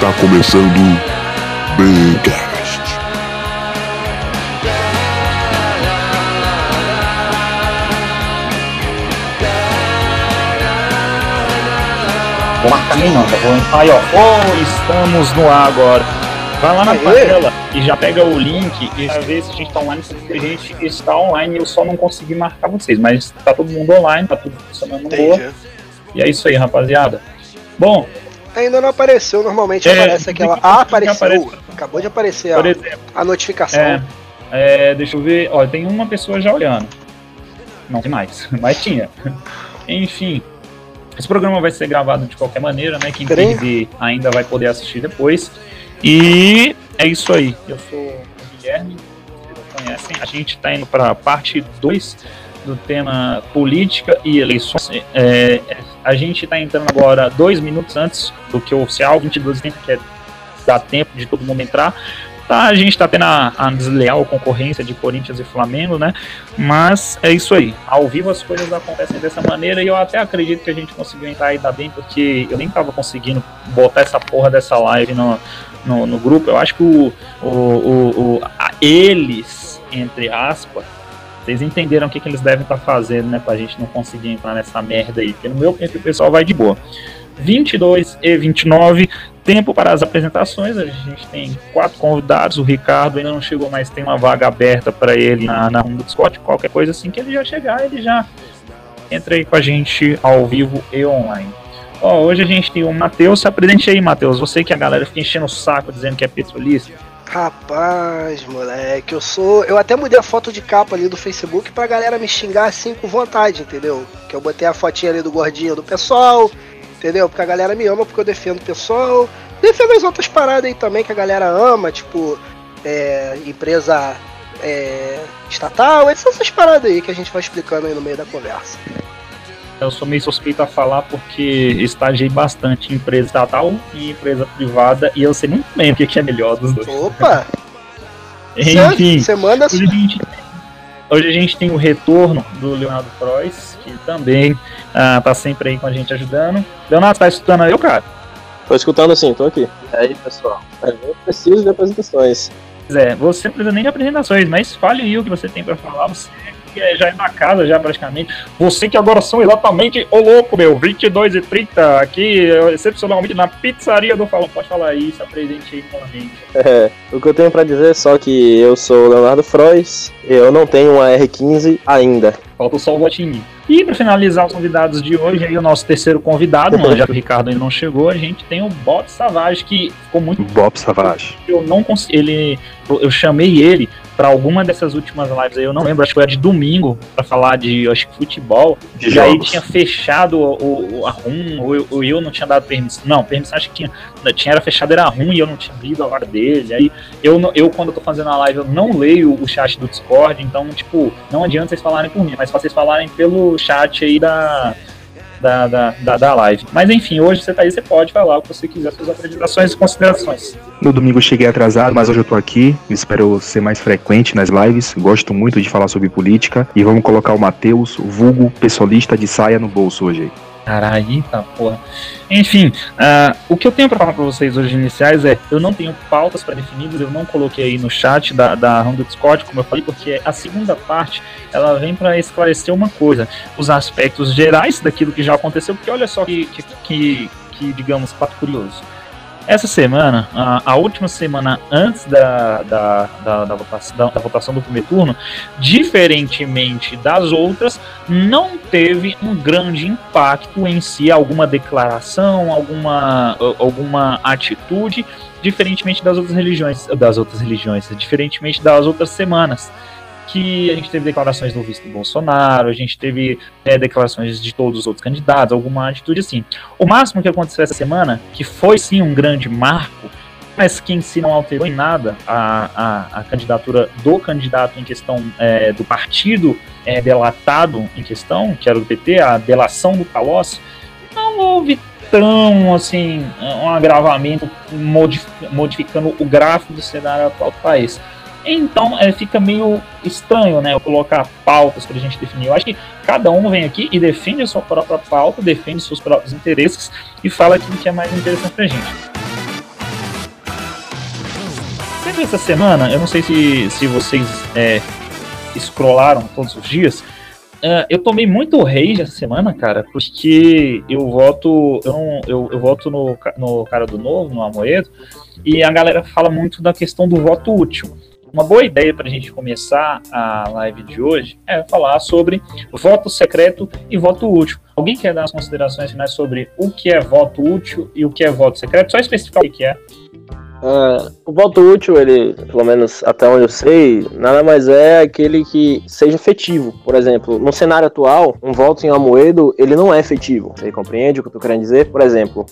Está começando Bcast. Vou marcar nem não, tá bom? Aí, ó, oh, estamos no ar agora. Vai lá na tela e já pega o link e já vê se a gente tá online, porque a gente está online eu só não consegui marcar vocês, mas tá todo mundo online, tá tudo funcionando boa. E é isso aí, rapaziada. Bom, Ainda não apareceu, normalmente É, aparece aquela. que- Ah, apareceu. Acabou de aparecer por a, exemplo, a notificação. é, é, deixa eu ver, ó, tem uma pessoa já olhando. Não tem mais, mas tinha. Enfim, esse programa vai ser gravado de qualquer maneira, né? Quem quiser ainda vai poder assistir depois. E é isso aí. Eu sou o Guilherme, vocês conhecem. A gente está indo para a parte 2 do tema política e eleições. É, a gente está entrando agora dois minutos antes do que o oficial, 22 tempo, que é dá tempo de todo mundo entrar. Tá, a gente está tendo a, a desleal concorrência de Corinthians e Flamengo, né? Mas é isso aí. Ao vivo as coisas acontecem dessa maneira e eu até acredito que a gente conseguiu entrar aí da bem, porque eu nem tava conseguindo botar essa porra dessa live no, no, no grupo. Eu acho que o, o, o, o- eles, entre aspas, vocês entenderam o que, que eles devem estar fazendo, né? Pra gente não conseguir entrar nessa merda aí. Porque no meu tempo o pessoal vai de boa. 22 e 29, tempo para as apresentações. A gente tem quatro convidados. O Ricardo ainda não chegou, mas tem uma vaga aberta para ele na, na do Scott. Qualquer coisa assim que ele já chegar, ele já entra aí com a gente ao vivo e online. Ó, hoje a gente tem o Matheus. Se apresente aí, Matheus. Você que a galera fica enchendo o saco dizendo que é petrolista. Rapaz, moleque, eu sou. Eu até mudei a foto de capa ali do Facebook pra galera me xingar assim com vontade, entendeu? Que eu botei a fotinha ali do gordinho do pessoal, entendeu? Porque a galera me ama porque eu defendo o pessoal. Defendo as outras paradas aí também que a galera ama, tipo, é, empresa é, estatal, essas paradas aí que a gente vai explicando aí no meio da conversa. Eu sou meio suspeito a falar porque estagiei bastante em empresa estatal e empresa privada e eu sei muito bem o que que é melhor dos dois. Opa! Enfim, manda hoje a, gente, hoje a gente tem o retorno do Leonardo Frois, que também ah, tá sempre aí com a gente ajudando. Leonardo, tá escutando eu, cara? Tô escutando sim, tô aqui. E aí, pessoal? Eu preciso de apresentações. Pois é, você não precisa nem de apresentações, mas fale aí o que você tem pra falar. Você é- já é da casa, já praticamente. Você que agora são exatamente o louco, meu. 22 e 30 aqui, excepcionalmente na pizzaria do Falão. Pode falar aí, se apresente aí novamente. É, o que eu tenho pra dizer é só que eu sou o Leonardo Frois, eu não tenho uma R15 ainda. Falta só o votinho. E para finalizar os convidados de hoje, aí o nosso terceiro convidado, mano, já que o Ricardo ainda não chegou, a gente tem o Bob Savage, que ficou muito. Bob Savage. Eu não consegui. Ele. Eu chamei ele para alguma dessas últimas lives aí, eu não lembro, acho que foi a de domingo, para falar de acho que futebol. De e aí jogos. tinha fechado o, o, a RUM, ou eu, ou eu não tinha dado permissão. Não, permissão acho que tinha. Tinha era fechado, era RUM e eu não tinha lido a vaga dele. Aí eu, eu, quando eu tô fazendo a live, eu não leio o chat do Discord, então, tipo, não adianta vocês falarem por mim, mas vocês falarem pelo chat aí da. Da, da, da, da live. Mas enfim, hoje você tá aí, você pode falar o que você quiser, suas apresentações e considerações. No domingo eu cheguei atrasado, mas hoje eu tô aqui. Espero ser mais frequente nas lives. Gosto muito de falar sobre política. E vamos colocar o Matheus, vulgo pessoalista de saia no bolso hoje. Caralho, tá porra. Enfim, ah, o que eu tenho pra falar pra vocês hoje iniciais é, eu não tenho pautas pré-definidas, eu não coloquei aí no chat da, da do Discord, como eu falei, porque a segunda parte, ela vem pra esclarecer uma coisa, os aspectos gerais daquilo que já aconteceu, porque olha só que, que, que, que, digamos, fato curioso. Essa semana, a, a última semana antes da, da, da, da votação, da, da votação do primeiro turno, diferentemente das outras, não teve um grande impacto em si, alguma declaração, alguma, alguma atitude, diferentemente das outras religiões, das outras religiões, diferentemente das outras semanas. Que a gente teve declarações do vice do Bolsonaro, a gente teve é, declarações de todos os outros candidatos, alguma atitude assim. O máximo que aconteceu essa semana, que foi sim um grande marco, mas que em si não alterou em nada a, a, a candidatura do candidato em questão é, do partido é, delatado em questão, que era do PT, a delação do Palocci, não houve tão assim um agravamento modif- modificando o gráfico do cenário atual do país. Então é, fica meio estranho, né? Eu colocar pautas pra gente definir. Eu acho que cada um vem aqui e defende a sua própria pauta, defende seus próprios interesses e fala aquilo que é mais interessante pra gente. Mas essa semana, eu não sei se, se vocês é, scrollaram todos os dias, Uh, eu tomei muito rage essa semana, cara, porque eu voto. Eu, não, eu, eu voto no, no cara do novo, no Amoedo, e a galera fala muito da questão do voto útil. Uma boa ideia para a gente começar a live de hoje é falar sobre voto secreto e voto útil. Alguém quer dar as considerações finais sobre o que é voto útil e o que é voto secreto? Só especificar o que é. Uh, o voto útil, ele, pelo menos até onde eu sei, nada mais é aquele que seja efetivo. Por exemplo, no cenário atual, um voto em Amoedo, ele não é efetivo. Você compreende o que eu tô querendo dizer? Por exemplo,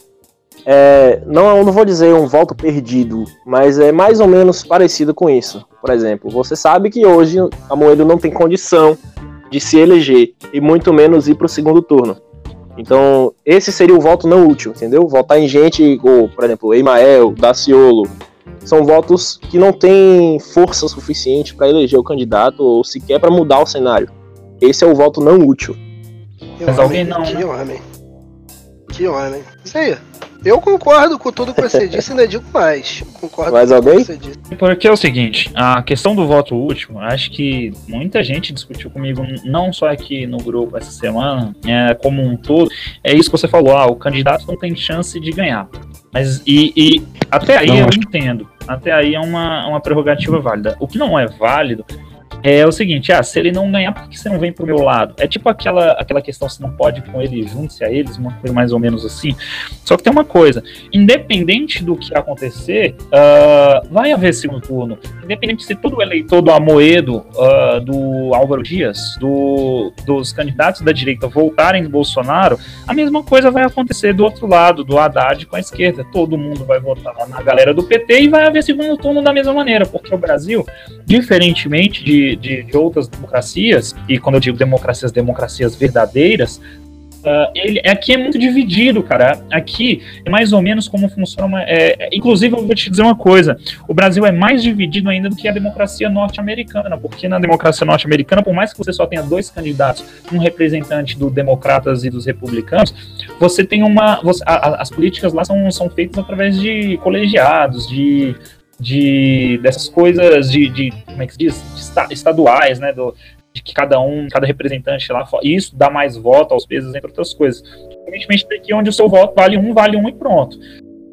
é, não, eu não vou dizer um voto perdido, mas é mais ou menos parecido com isso. Por exemplo, você sabe que hoje Amoedo não tem condição de se eleger e muito menos ir para o segundo turno. Então, esse seria o voto não útil, entendeu? Votar em gente, ou, por exemplo, Emael, Daciolo, são votos que não têm força suficiente para eleger o candidato ou sequer para mudar o cenário. Esse é o voto não útil. Mas alguém não. Que né? homem. Que homem. Isso aí. Eu concordo com tudo que você disse e ainda digo mais. Concordo mais com alguém? que você disse. Porque é o seguinte, a questão do voto último, acho que muita gente discutiu comigo, não só aqui no grupo essa semana, é, como um todo, é isso que você falou, ah, o candidato não tem chance de ganhar. Mas e, e até aí não, eu entendo. Até aí é uma, uma prerrogativa válida. O que não é válido é o seguinte, ah, se ele não ganhar, por que você não vem pro meu lado? É tipo aquela, aquela questão, se não pode com ele, junte-se a eles, uma coisa mais ou menos assim. Só que tem uma coisa, independente do que acontecer, uh, vai haver segundo turno. Independente se todo eleitor do Amoedo, uh, do Álvaro Dias, do, dos candidatos da direita voltarem do Bolsonaro, a mesma coisa vai acontecer do outro lado, do Haddad com a esquerda. Todo mundo vai votar na galera do PT e vai haver segundo turno da mesma maneira, porque o Brasil, diferentemente de de, de, outras democracias, e quando eu digo democracias, democracias verdadeiras, Uh, ele aqui é muito dividido, cara. Aqui é mais ou menos como funciona. Uma, é, é, inclusive, eu vou te dizer uma coisa: o Brasil é mais dividido ainda do que a democracia norte-americana, porque na democracia norte-americana, por mais que você só tenha dois candidatos, um representante dos democratas e dos republicanos, você tem uma. Você, a, a, as políticas lá são, são feitas através de colegiados, de de dessas coisas de, de como é que se diz? De estaduais né? Do, de que cada um cada representante lá isso dá mais voto aos pesos entre outras coisas. Evidentemente aqui onde o seu voto vale um vale um e pronto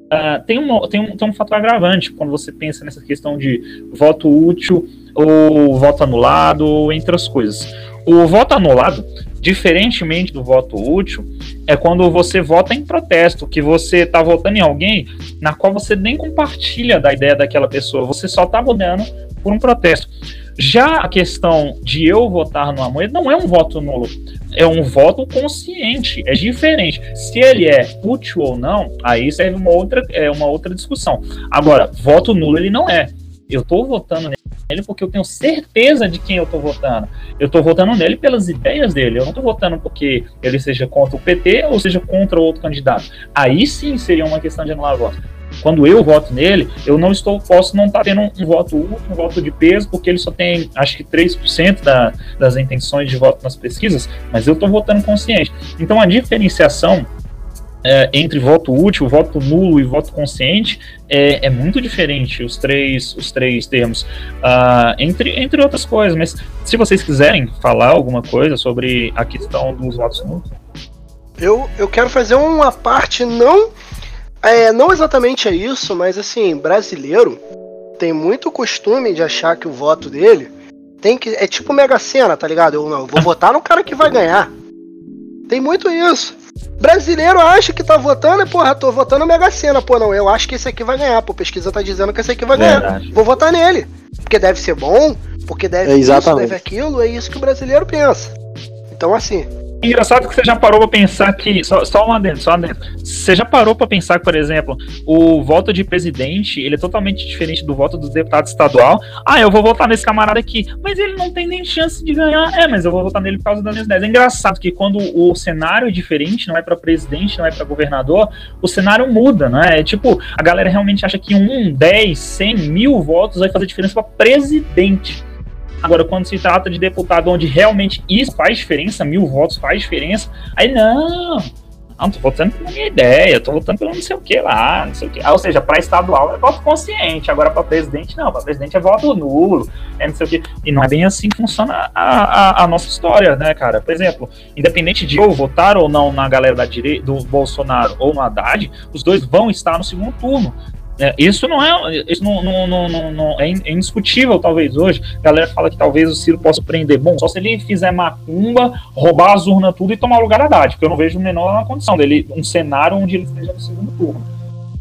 uh, tem, um, tem, um, tem um fator agravante quando você pensa nessa questão de voto útil ou voto anulado entre outras coisas o voto anulado Diferentemente do voto útil, é quando você vota em protesto, que você está votando em alguém na qual você nem compartilha da ideia daquela pessoa, você só está votando por um protesto. Já a questão de eu votar no Amoedo não é um voto nulo, é um voto consciente, é diferente. Se ele é útil ou não, aí serve uma outra, é uma outra discussão. Agora, voto nulo ele não é. Eu estou votando nele porque eu tenho certeza de quem eu estou votando. Eu estou votando nele pelas ideias dele. Eu não estou votando porque ele seja contra o PT ou seja contra outro candidato. Aí sim seria uma questão de anular voto. Quando eu voto nele, eu não estou, posso não estar tá tendo um voto útil, um voto de peso, porque ele só tem, acho que 3% da, das intenções de voto nas pesquisas, mas eu estou votando consciente. Então a diferenciação é, entre voto útil, voto nulo e voto consciente é, é muito diferente os três, os três termos, uh, entre, entre outras coisas. Mas se vocês quiserem falar alguma coisa sobre a questão dos votos nulos. Eu, eu quero fazer uma parte, não, é, não exatamente é isso, mas assim, brasileiro tem muito costume de achar que o voto dele tem que. É tipo Mega Sena, tá ligado? Eu, não, eu vou votar no cara que vai ganhar. Tem muito isso. Brasileiro acha que tá votando e, porra, tô votando Mega Sena. Pô, não, eu acho que esse aqui vai ganhar. Pô, pesquisa tá dizendo que esse aqui vai ganhar. Vou votar nele. Porque deve ser bom, porque deve é isso, deve aquilo. É isso que o brasileiro pensa. Então, assim, Engraçado que você já parou pra pensar que. Só, só uma dentro, só uma dentro. Você já parou pra pensar que, por exemplo, o voto de presidente ele é totalmente diferente do voto do deputado estadual. Ah, eu vou votar nesse camarada aqui, mas ele não tem nem chance de ganhar. É, mas eu vou votar nele por causa das minhas ideias. É engraçado que quando o cenário é diferente, não é para presidente, não é para governador, o cenário muda, né? É tipo, a galera realmente acha que um, 10, 100 mil votos vai fazer diferença para presidente. Agora, quando se trata de deputado onde realmente isso faz diferença, mil votos faz diferença, aí não. Não, tô votando pela minha ideia, tô votando pelo não sei o que lá, não sei o que. Ah, ou seja, para estadual é voto consciente, agora para presidente não, para presidente é voto nulo, é não sei o que. E não é bem assim que funciona a, a, a, nossa história, né, cara? Por exemplo, independente de eu votar ou não na galera da direita, do Bolsonaro ou no Haddad, os dois vão estar no segundo turno. É, isso não é, isso não, não, não, não é, é, indiscutível, talvez, hoje. A galera fala que talvez o Ciro possa prender. Bom, só se ele fizer macumba, roubar as urnas tudo e tomar o lugar da Haddad, porque eu não vejo menor condição dele, um cenário onde ele esteja no segundo turno.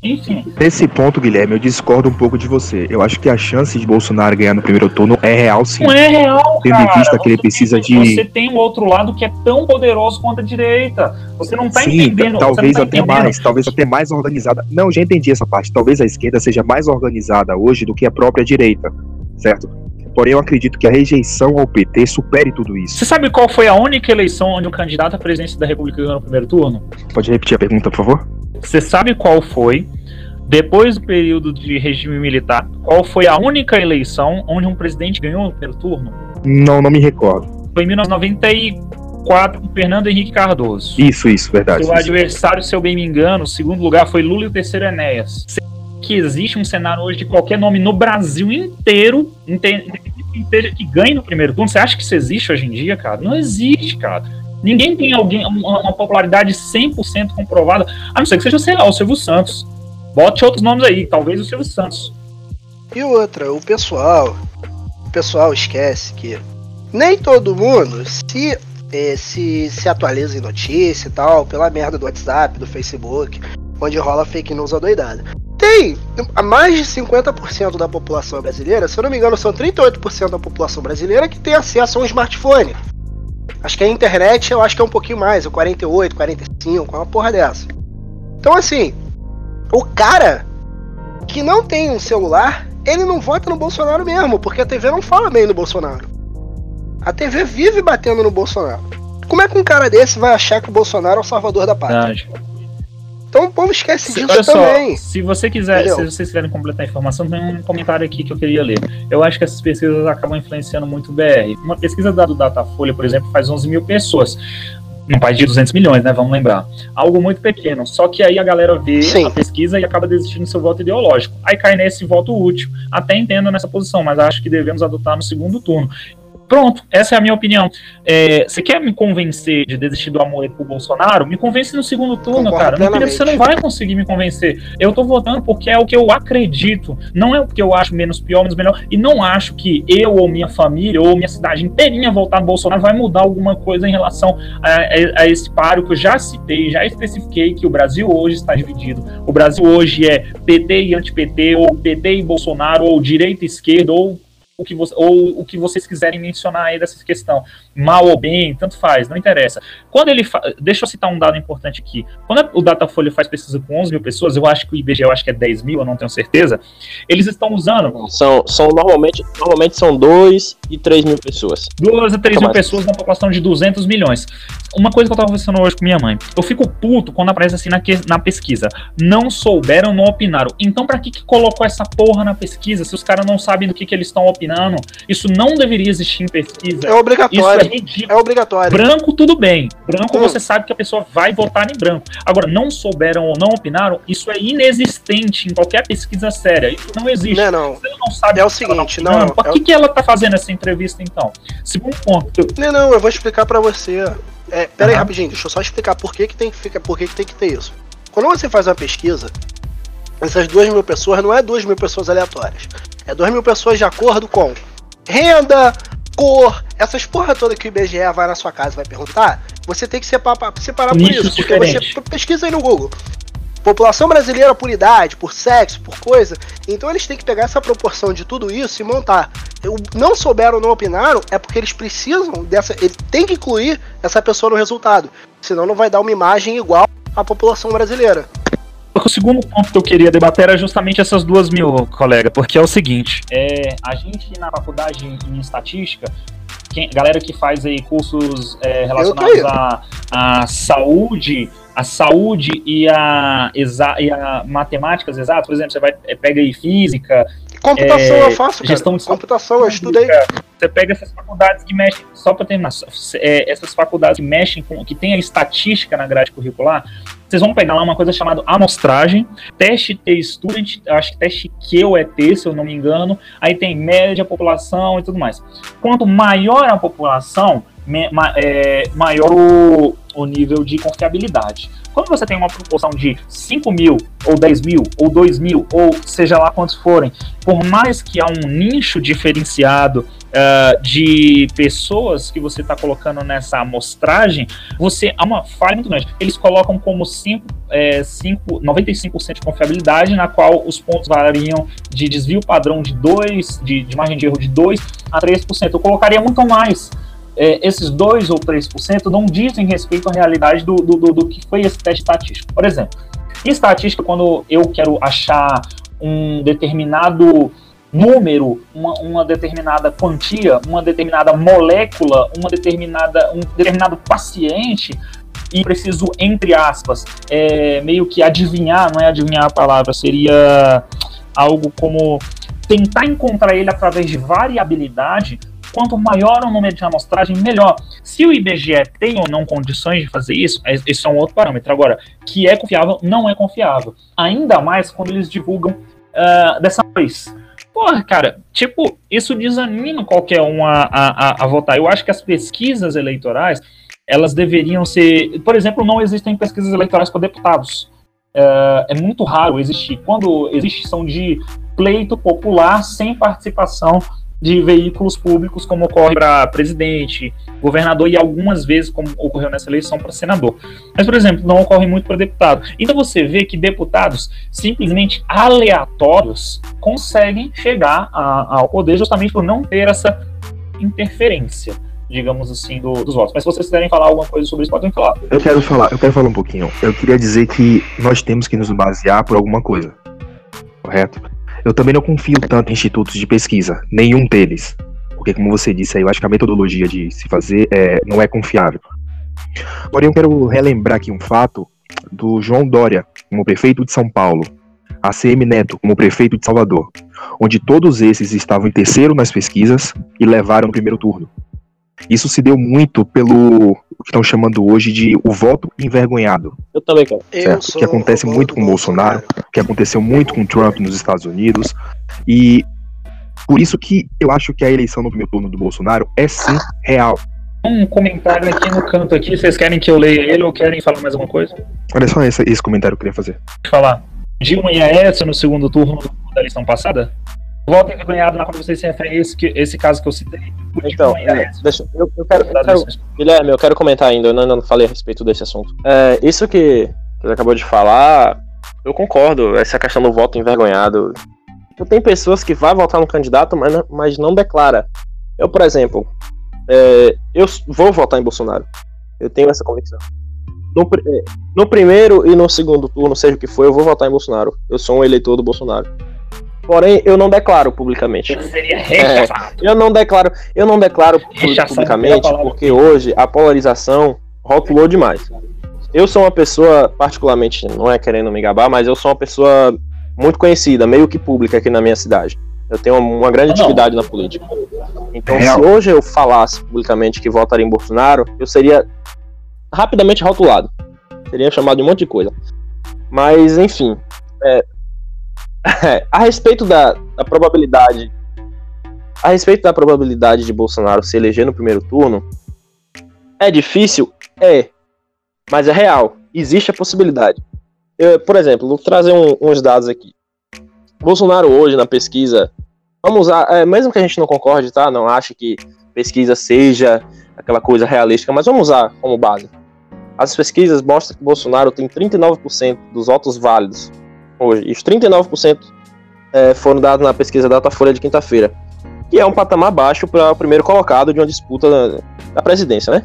Enfim. Nesse ponto, Guilherme, eu discordo um pouco de você. Eu acho que a chance de Bolsonaro ganhar no primeiro turno é real, sim. Não é real, Tendo cara. em vista que ele precisa de. Você tem o outro lado que é tão poderoso quanto a direita. Você não tá sim, entendendo. Talvez tá até entendendo. mais, talvez até mais organizada. Não, já entendi essa parte. Talvez a esquerda seja mais organizada hoje do que a própria direita, certo? Porém, eu acredito que a rejeição ao PT supere tudo isso. Você sabe qual foi a única eleição onde o candidato à presidência da República ganhou no primeiro turno? Pode repetir a pergunta, por favor? Você sabe qual foi depois do período de regime militar, qual foi a única eleição onde um presidente ganhou no primeiro turno? Não, não me recordo. Foi em 1994 com Fernando Henrique Cardoso. Isso, isso, verdade. Seu adversário, se eu bem me engano, o segundo lugar foi Lula e o terceiro Enéas. Que existe um cenário hoje de qualquer nome no Brasil inteiro, que ganhe no primeiro turno. Você acha que isso existe hoje em dia, cara? Não existe, cara. Ninguém tem alguém uma, popularidade 100% comprovada, a não ser que seja, sei lá, o Silvio Santos. Bote outros nomes aí, talvez o Silvio Santos. E outra, o pessoal. O pessoal esquece que nem todo mundo se, eh, se, se atualiza em notícia e tal, pela merda do WhatsApp, do Facebook, onde rola fake news adoidada. Tem mais de 50% da população brasileira, se eu não me engano, são 38% da população brasileira que tem acesso a um smartphone. Acho que a internet eu acho que é um pouquinho mais, 48, 45, uma porra dessa. Então assim, o cara que não tem um celular, ele não vota no Bolsonaro mesmo, porque a TV não fala bem do Bolsonaro. A TV vive batendo no Bolsonaro. Como é que um cara desse vai achar que o Bolsonaro é o salvador da pátria? Verdade. Então o povo esquece Se, disso olha também. se você quiser, Entendeu? se vocês quiserem completar a informação, tem um comentário aqui que eu queria ler. Eu acho que essas pesquisas acabam influenciando muito o BR. Uma pesquisa da do Datafolha, por exemplo, faz 11 mil pessoas. Num país de 200 milhões, né? Vamos lembrar. Algo muito pequeno. Só que aí a galera vê Sim. a pesquisa e acaba desistindo do seu voto ideológico. Aí cai nesse voto útil. Até entendo nessa posição, mas acho que devemos adotar no segundo turno. Pronto, essa é a minha opinião. É, você quer me convencer de desistir do amor pro Bolsonaro? Me convence no segundo turno, Concordo cara. No primeiro plenamente. você não vai conseguir me convencer. Eu tô votando porque é o que eu acredito. Não é o que eu acho menos pior, menos melhor. E não acho que eu ou minha família ou minha cidade inteirinha votar no Bolsonaro vai mudar alguma coisa em relação a, a- a esse páreo que eu já citei, já especifiquei que o Brasil hoje está dividido. O Brasil hoje é PT e anti-PT, ou PT e Bolsonaro, ou direita e esquerda, ou o que, você, ou o que vocês quiserem mencionar aí dessa questão, mal ou bem, tanto faz, não interessa. Quando ele fa... deixa eu citar um dado importante aqui. Quando o Datafolha faz pesquisa com 11 mil pessoas, eu acho que o IBGE eu acho que é 10 mil, eu não tenho certeza. Eles estão usando São, são normalmente, normalmente são 2 e 3 mil pessoas. 2 a 3 mil pessoas na população de 200 milhões. Uma coisa que eu tava conversando hoje com minha mãe. Eu fico puto quando aparece assim na, que- na pesquisa. Não souberam, não opinaram. Então, pra que, que colocou essa porra na pesquisa se os caras não sabem do que, que eles estão opinando? Isso não deveria existir em pesquisa. É Isso é obrigatório. Ridículo. É obrigatório. Branco, tudo bem. Branco, Hum. você sabe que a pessoa vai votar em branco. Agora, não souberam ou não opinaram, isso é inexistente em qualquer pesquisa séria. Isso não existe. Não não. Você não sabe É o tá seguinte, opinando, não, Por é que, que ela tá fazendo essa entrevista, então? Segundo ponto. Não, não, eu vou explicar pra você. É, pera aí rapidinho, deixa eu só explicar por que, que tem que ficar, por que, que tem que ter isso. Quando você faz uma pesquisa, essas duas mil pessoas não é duas mil pessoas aleatórias. É duas mil pessoas de acordo com renda, cor, essas porra toda que o IBGE vai na sua casa e vai perguntar, você tem que separar, separar por isso, porque diferentes. você pesquisa aí no Google. População brasileira por idade, por sexo, por coisa. Então eles têm que pegar essa proporção de tudo isso e montar. Eu- Não souberam, não opinaram, é porque eles precisam dessa. Ele tem que incluir essa pessoa no resultado. Senão não vai dar uma imagem igual à população brasileira. Porque o segundo ponto que eu queria debater era justamente essas duas mil, colega, porque é o seguinte, é, a gente na faculdade em estatística, quem, galera que faz aí cursos é, relacionados à saúde, a saúde e a, exa, e a matemáticas exatas, por exemplo, você vai é, pega aí física, Computação é, eu faço, cara. Gestão de computação, eu estudei. Você pega essas faculdades que mexem, só para terminar, é, essas faculdades que mexem com, que tem a estatística na grade curricular, vocês vão pegar lá uma coisa chamada amostragem, teste T-Student, acho que teste Q ou ET, se eu não me engano, aí tem média, população e tudo mais. Quanto maior a população, é, maior o, o nível de confiabilidade. Quando você tem uma proporção de 5 mil, ou 10 mil, ou 2 mil, ou seja lá quantos forem, por mais que há um nicho diferenciado uh, de pessoas que você está colocando nessa amostragem, você há uma falha muito grande. Eles colocam como 5, é, 5, 95% de confiabilidade, na qual os pontos variam de desvio padrão de 2, de, de margem de erro de 2 a 3%. Eu colocaria muito mais é, esses 2 ou 3% não dizem respeito à realidade do, do, do, do, que foi esse teste estatístico. Por exemplo, em estatística, quando eu quero achar um determinado número, uma, uma determinada quantia, uma determinada molécula, uma determinada, um determinado paciente, e preciso, entre aspas, é, meio que adivinhar, não é adivinhar a palavra, seria algo como tentar encontrar ele através de variabilidade, Quanto maior o número de amostragem, melhor. Se o IBGE tem ou não condições de fazer isso, esse é um outro parâmetro. Agora, que é confiável, não é confiável. Ainda mais quando eles divulgam uh, dessa vez. Porra, cara, tipo, isso desanima qualquer um a, a, a, votar. Eu acho que as pesquisas eleitorais, elas deveriam ser. Por exemplo, não existem pesquisas eleitorais para deputados. Uh, é muito raro existir. Quando existe, são de pleito popular sem participação de veículos públicos, como ocorre para presidente, governador e algumas vezes, como ocorreu nessa eleição, para senador. Mas, por exemplo, não ocorre muito para deputado. Então você vê que deputados simplesmente aleatórios conseguem chegar a, ao poder justamente por não ter essa interferência digamos assim, do, dos votos. Mas se vocês quiserem falar alguma coisa sobre isso, podem falar. Eu quero falar, eu quero falar um pouquinho. Eu queria dizer que nós temos que nos basear por alguma coisa. Correto? Eu também não confio tanto em institutos de pesquisa, nenhum deles. Porque, como você disse aí, eu acho que a metodologia de se fazer é, não é confiável. Porém, eu quero relembrar aqui um fato do João Dória, como prefeito de São Paulo, ACM Neto, como prefeito de Salvador, onde todos esses estavam em terceiro nas pesquisas e levaram no primeiro turno. Isso se deu muito pelo que estão chamando hoje de o voto envergonhado. Eu também quero. Certo? Que acontece muito com o Bolsonaro, que aconteceu muito com o Trump nos Estados Unidos. E por isso que eu acho que a eleição no primeiro turno do Bolsonaro é sim real. Um comentário aqui no canto aqui, vocês querem que eu leia ele ou querem falar mais alguma coisa? Olha só esse, esse comentário que eu queria fazer. Falar. Dilma e Aécio no segundo turno da eleição passada? Voto envergonhado na qual vocês se referem a esse, esse caso que eu citei. Então, é, deixa, eu, eu, quero, eu quero, Guilherme, eu quero comentar ainda, eu ainda não falei a respeito desse assunto. É, isso que, ele acabou de falar, eu concordo, essa questão do voto envergonhado. Tem pessoas que vão votar no candidato, mas não, mas não declara. Eu, por exemplo, é, eu vou votar em Bolsonaro. Eu tenho essa convicção. No, é, no primeiro e no segundo turno, seja o que for, eu vou votar em Bolsonaro. Eu sou um eleitor do Bolsonaro. Porém, eu não declaro publicamente. seria É, eu não declaro, eu não declaro publicamente porque hoje a polarização rotulou demais. Eu sou uma pessoa, particularmente, não é querendo me gabar, mas eu sou uma pessoa muito conhecida, meio que pública aqui na minha cidade. Eu tenho uma grande atividade na política. Então, Real. se hoje eu falasse publicamente que votaria em Bolsonaro, eu seria rapidamente rotulado. Seria chamado de um monte de coisa. Mas, enfim, é, a respeito da, da probabilidade. A respeito da probabilidade de Bolsonaro se eleger no primeiro turno, é difícil? É. Mas é real. Existe a possibilidade. Eu, por exemplo, vou trazer um, uns dados aqui. Bolsonaro hoje na pesquisa, vamos usar, é, mesmo que a gente não concorde, tá? Não ache que pesquisa seja aquela coisa realística, mas vamos usar como base. As pesquisas mostram que Bolsonaro tem 39% dos votos válidos hoje. E os 39% é, foram dados na pesquisa Datafolha de quinta-feira, que é um patamar baixo para o primeiro colocado de uma disputa da, da presidência, né?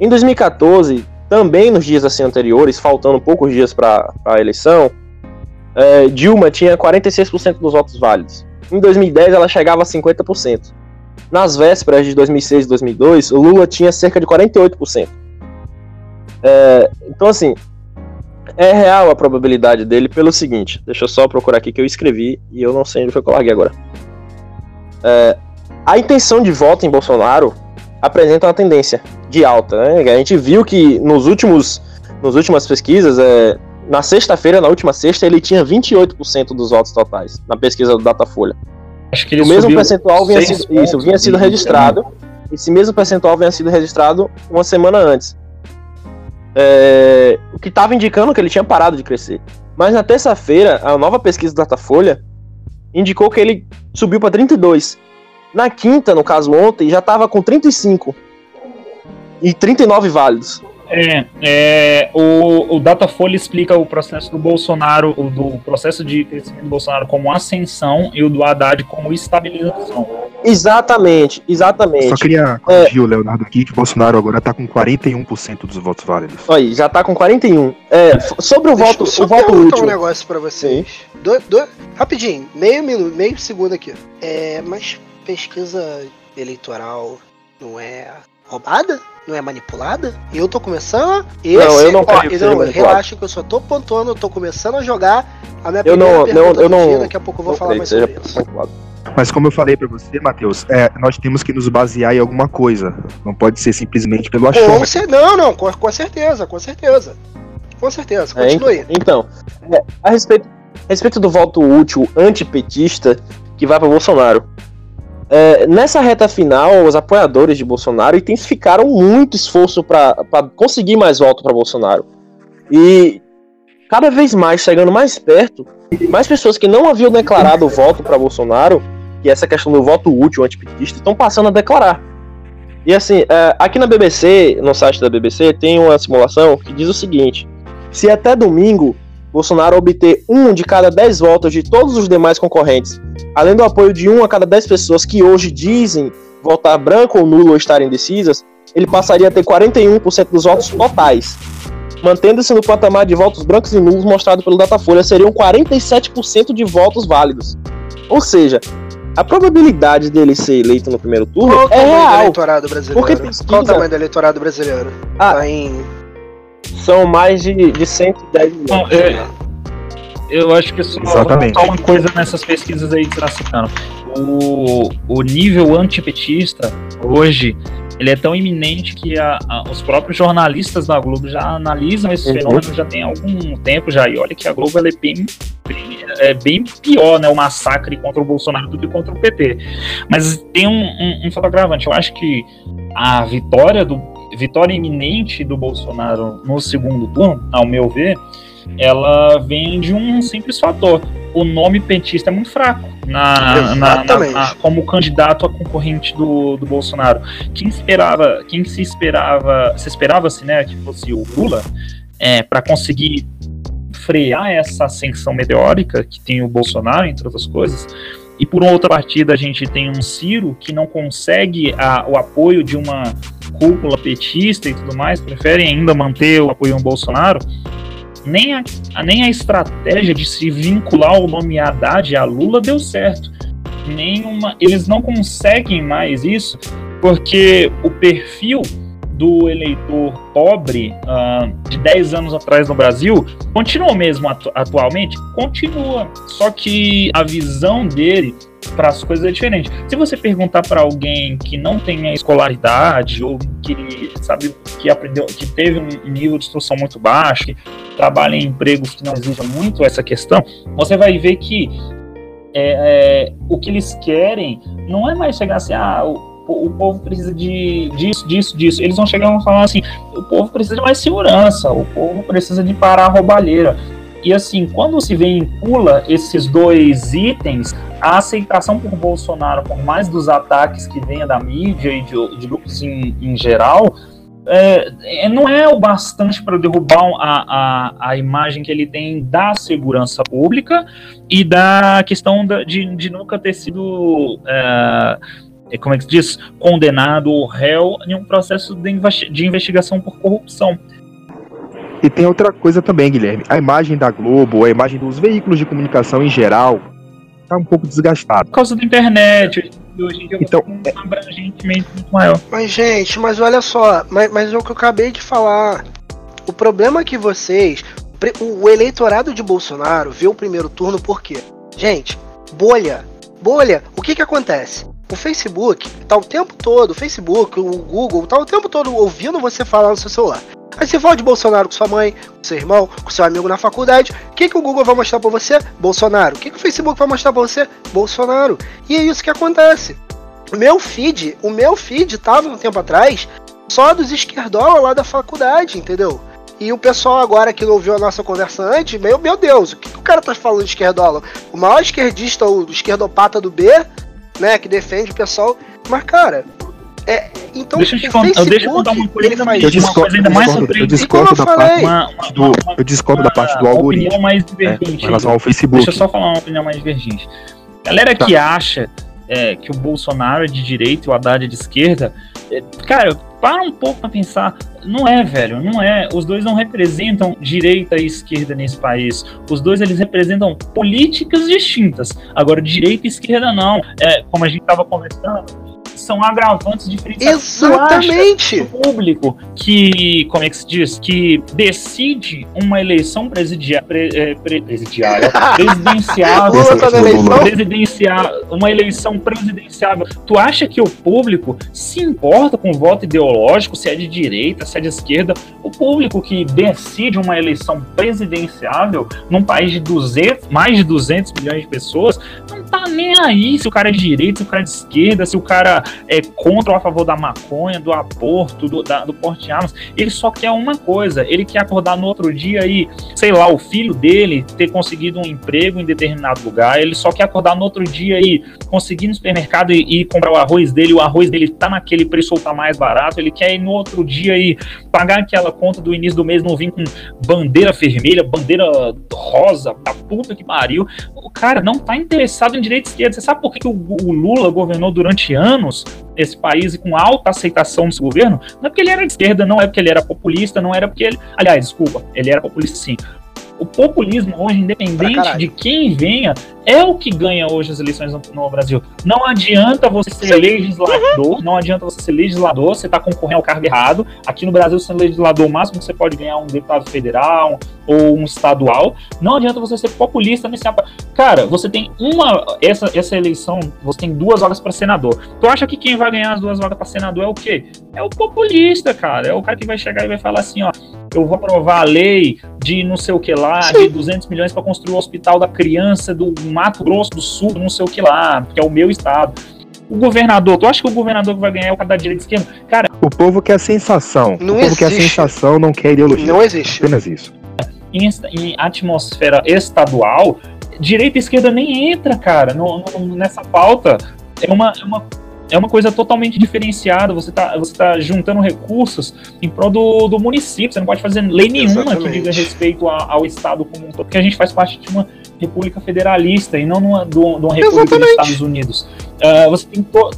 Em 2014, também nos dias assim anteriores, faltando poucos dias para a eleição, é, Dilma tinha 46% dos votos válidos. Em 2010, ela chegava a 50%. Nas vésperas de 2006 e 2002, o Lula tinha cerca de 48%. É, então, assim, É real a probabilidade dele pelo seguinte, deixa eu só procurar aqui que eu escrevi e eu não sei onde foi que eu larguei agora. É, a intenção de voto em Bolsonaro apresenta uma tendência de alta. Né? A gente viu que nos últimos, nos últimas pesquisas, é, na sexta-feira, na última sexta, ele tinha 28% dos votos totais na pesquisa do Datafolha. Acho que ele o mesmo percentual vinha sido, isso, vinha sido registrado. Esse mesmo percentual vinha sido registrado uma semana antes. É, o que estava indicando que ele tinha parado de crescer. Mas na terça-feira, a nova pesquisa do Datafolha indicou que ele subiu para 32. Na quinta, no caso ontem, já estava com 35. E 39 válidos. É, é, o, o Datafolha explica o processo do Bolsonaro, o do processo de crescimento do Bolsonaro como ascensão e o do Haddad como estabilização. Exatamente, exatamente. Só queria corrigir o Leonardo aqui que o Bolsonaro agora tá com 41% dos votos válidos. Aí, já tá com 41. É, sobre o Deixa voto, eu só o voto perguntar útil. um negócio pra vocês. Do, do- rapidinho, meio minuto, meio segundo aqui. É, mas pesquisa eleitoral não é roubada? Não é manipulada? Eu tô começando. Esse, Não, eu não ó, creio não, relaxa que eu só tô pontuando, eu tô começando a jogar a minha Eu primeira não- pergunta não- eu não- dia, daqui a pouco eu vou Não falar mais sobre isso. manipulado. Mas como eu falei pra você, Matheus, é, nós temos que nos basear em alguma coisa. Não pode ser simplesmente pelo achômetro. cer- não, não, com, com certeza, com certeza. Com certeza, É, continue. Então, é, a, respeito, a respeito do voto útil antipetista que vai para Bolsonaro. É, nessa reta final, os apoiadores de Bolsonaro intensificaram muito esforço para conseguir mais voto para Bolsonaro. E cada vez mais, chegando mais perto, mais pessoas que não haviam declarado voto para Bolsonaro, que é essa questão do voto útil antipetista, estão passando a declarar. E assim, é, aqui na BBC, no site da BBC, tem uma simulação que diz o seguinte: se até domingo Bolsonaro obter um de cada 10 votos de todos os demais concorrentes, além do apoio de um a cada 10 pessoas que hoje dizem votar branco ou nulo ou estarem indecisas, ele passaria a ter 41% dos votos totais. Mantendo-se no patamar de votos brancos e nulos mostrado pelo Datafolha, seriam 47% de votos válidos. Ou seja, a probabilidade dele ser eleito no primeiro turno Qual o é tamanho do real. eleitorado brasileiro? Porque pesquisa- Qual o tamanho do eleitorado brasileiro? Ah. Tá em. São mais de, de 110 milhões. É, eu acho que só, Exatamente. só uma coisa nessas pesquisas aí que você está citando. O, o nível antipetista hoje ele é tão iminente que a- a- os próprios jornalistas da Globo já analisam esse Uhum. fenômeno já tem algum tempo já. E olha que a Globo ela é bem, bem- é bem pior, né? O massacre contra o Bolsonaro do que contra o PT. Mas tem um, um, um fato agravante. Eu acho que a vitória do vitória iminente do Bolsonaro no segundo turno, ao meu ver, ela vem de um simples fator. O nome petista é muito fraco na, na- na- como candidato a concorrente do, do Bolsonaro. Quem esperava, quem se esperava, se esperava-se, né, que fosse o Lula, é, para conseguir frear essa ascensão meteórica que tem o Bolsonaro, entre outras coisas. E por outra partida, a gente tem um Ciro que não consegue a- o apoio de uma cúpula petista e tudo mais, preferem ainda manter o apoio ao Bolsonaro. Nem a, a- nem a estratégia de se vincular o nome Haddad a Lula deu certo. Nenhuma, eles não conseguem mais isso porque o perfil do eleitor pobre ah, de 10 anos atrás no Brasil continua mesmo atu- atualmente? Continua. Só que a visão dele para as coisas é diferente. Se você perguntar para alguém que não tem escolaridade ou que sabe que aprendeu, que teve um nível de instrução muito baixo, que trabalha em empregos que não exijam muito essa questão, você vai ver que é, é, o que eles querem não é mais chegar assim, ah, o povo precisa de disso, disso, disso. Eles vão chegar e vão falar assim, o povo precisa de mais segurança, o povo precisa de parar a roubalheira. E assim, quando se vincula esses dois itens, a aceitação por Bolsonaro, por mais dos ataques que venha da mídia e de, de grupos em, em geral, é, é, não é o bastante para derrubar a, a, a imagem que ele tem da segurança pública e da questão da, de, de nunca ter sido. É, como é que se diz? Condenado ou réu em um processo de, investi- de investigação por corrupção. E tem outra coisa também, Guilherme. A imagem da Globo, a imagem dos veículos de comunicação em geral, tá um pouco desgastada. Por causa da internet, hoje em dia Então, é um abrangentemente muito maior. Mas, gente, mas olha só, mas, mas é o que eu acabei de falar. O problema é que vocês. o eleitorado de Bolsonaro vê o primeiro turno por quê? Gente, bolha. Bolha. O que que acontece? O Facebook tá o tempo todo, o Facebook, o Google, tá o tempo todo ouvindo você falar no seu celular. Aí você fala de Bolsonaro com sua mãe, com seu irmão, com seu amigo na faculdade. O que, que o Google vai mostrar para você? Bolsonaro. O que, que o Facebook vai mostrar para você? Bolsonaro. E é isso que acontece. O meu feed, o meu feed tava um tempo atrás só dos esquerdola lá da faculdade, entendeu? E o pessoal agora que não ouviu a nossa conversa antes, meu, meu Deus, o que, que o cara tá falando de esquerdola? O maior esquerdista, o esquerdopata do B, né, que defende o pessoal. Mas, cara, é, então, deixa eu te contar, deixa eu contar uma coisa, ainda, eu discordo, ainda mais surpreendente. Eu discordo da parte uma, uma, do, eu discordo da parte do algoritmo. Mais divergente. É, em relação ao Facebook. Deixa eu só falar uma opinião mais divergente. Galera tá. que acha é, que o Bolsonaro é de direita e o Haddad é de esquerda, é, cara, para um pouco pra pensar. Não é, velho, não é. Os dois não representam direita e esquerda nesse país. Os dois eles representam políticas distintas. Agora, direita e esquerda não. É, como a gente estava conversando, são agravantes diferentes. Exatamente. O público que, como é que se diz, que decide uma eleição presidia, pre, é, pre, presidiária, presidenciável, presidencial, uma eleição presidenciável. Tu acha que o público se importa com o voto ideológico, se é de direita, se é de esquerda? O público que decide uma eleição presidenciável num país de 200, mais de 200 milhões de pessoas, tá nem aí se o cara é de direita, se o cara é de esquerda, se o cara é contra ou a favor da maconha, do aborto, do, da, do porte de armas. Ele só quer uma coisa: ele quer acordar no outro dia e, sei lá, o filho dele ter conseguido um emprego em determinado lugar. Ele só quer acordar no outro dia e conseguir no supermercado e, e comprar o arroz dele. O arroz dele tá naquele preço ou tá mais barato. Ele quer ir no outro dia e pagar aquela conta do início do mês, não vir com bandeira vermelha, bandeira rosa, da puta que pariu. O cara não tá interessado em direita e esquerda. Você sabe por que, o, o Lula governou durante anos esse país e com alta aceitação desse governo, não é porque ele era de esquerda, não é porque ele era populista, não era porque ele. Aliás, desculpa, ele era populista sim. O populismo hoje, independente de quem venha, é o que ganha hoje as eleições no, no Brasil. Não adianta você ser Sim. legislador, uhum. não adianta você ser legislador, você está concorrendo ao cargo errado. Aqui no Brasil, sendo legislador, o máximo que você pode ganhar é um deputado federal ou um estadual. Não adianta você ser populista nesse. Cara, você tem uma. Essa, essa eleição, você tem duas vagas para senador. Tu acha que quem vai ganhar as duas vagas para senador é o quê? É o populista, cara. É o cara que vai chegar e vai falar assim: ó, eu vou aprovar a lei de não sei o que lá, Sim. de 200 milhões para construir o hospital da criança do Mato Grosso do Sul, não sei o que lá, que é o meu estado. O governador, tu acha que o governador que vai ganhar é o cara da direita e esquerda? Cara. O povo quer sensação. Não o povo existe. quer sensação, não quer ideologia. Não existe. Apenas isso. Em, em atmosfera estadual, direita e esquerda nem entra, cara, no, no, nessa pauta. É uma, é uma é uma coisa totalmente diferenciada. Você está você tá juntando recursos em prol do, do município. Você não pode fazer lei nenhuma Exatamente. que diga respeito a, ao Estado como um todo, porque a gente faz parte de uma república federalista e não numa, de uma república Exatamente. dos Estados Unidos. Uh, você tem to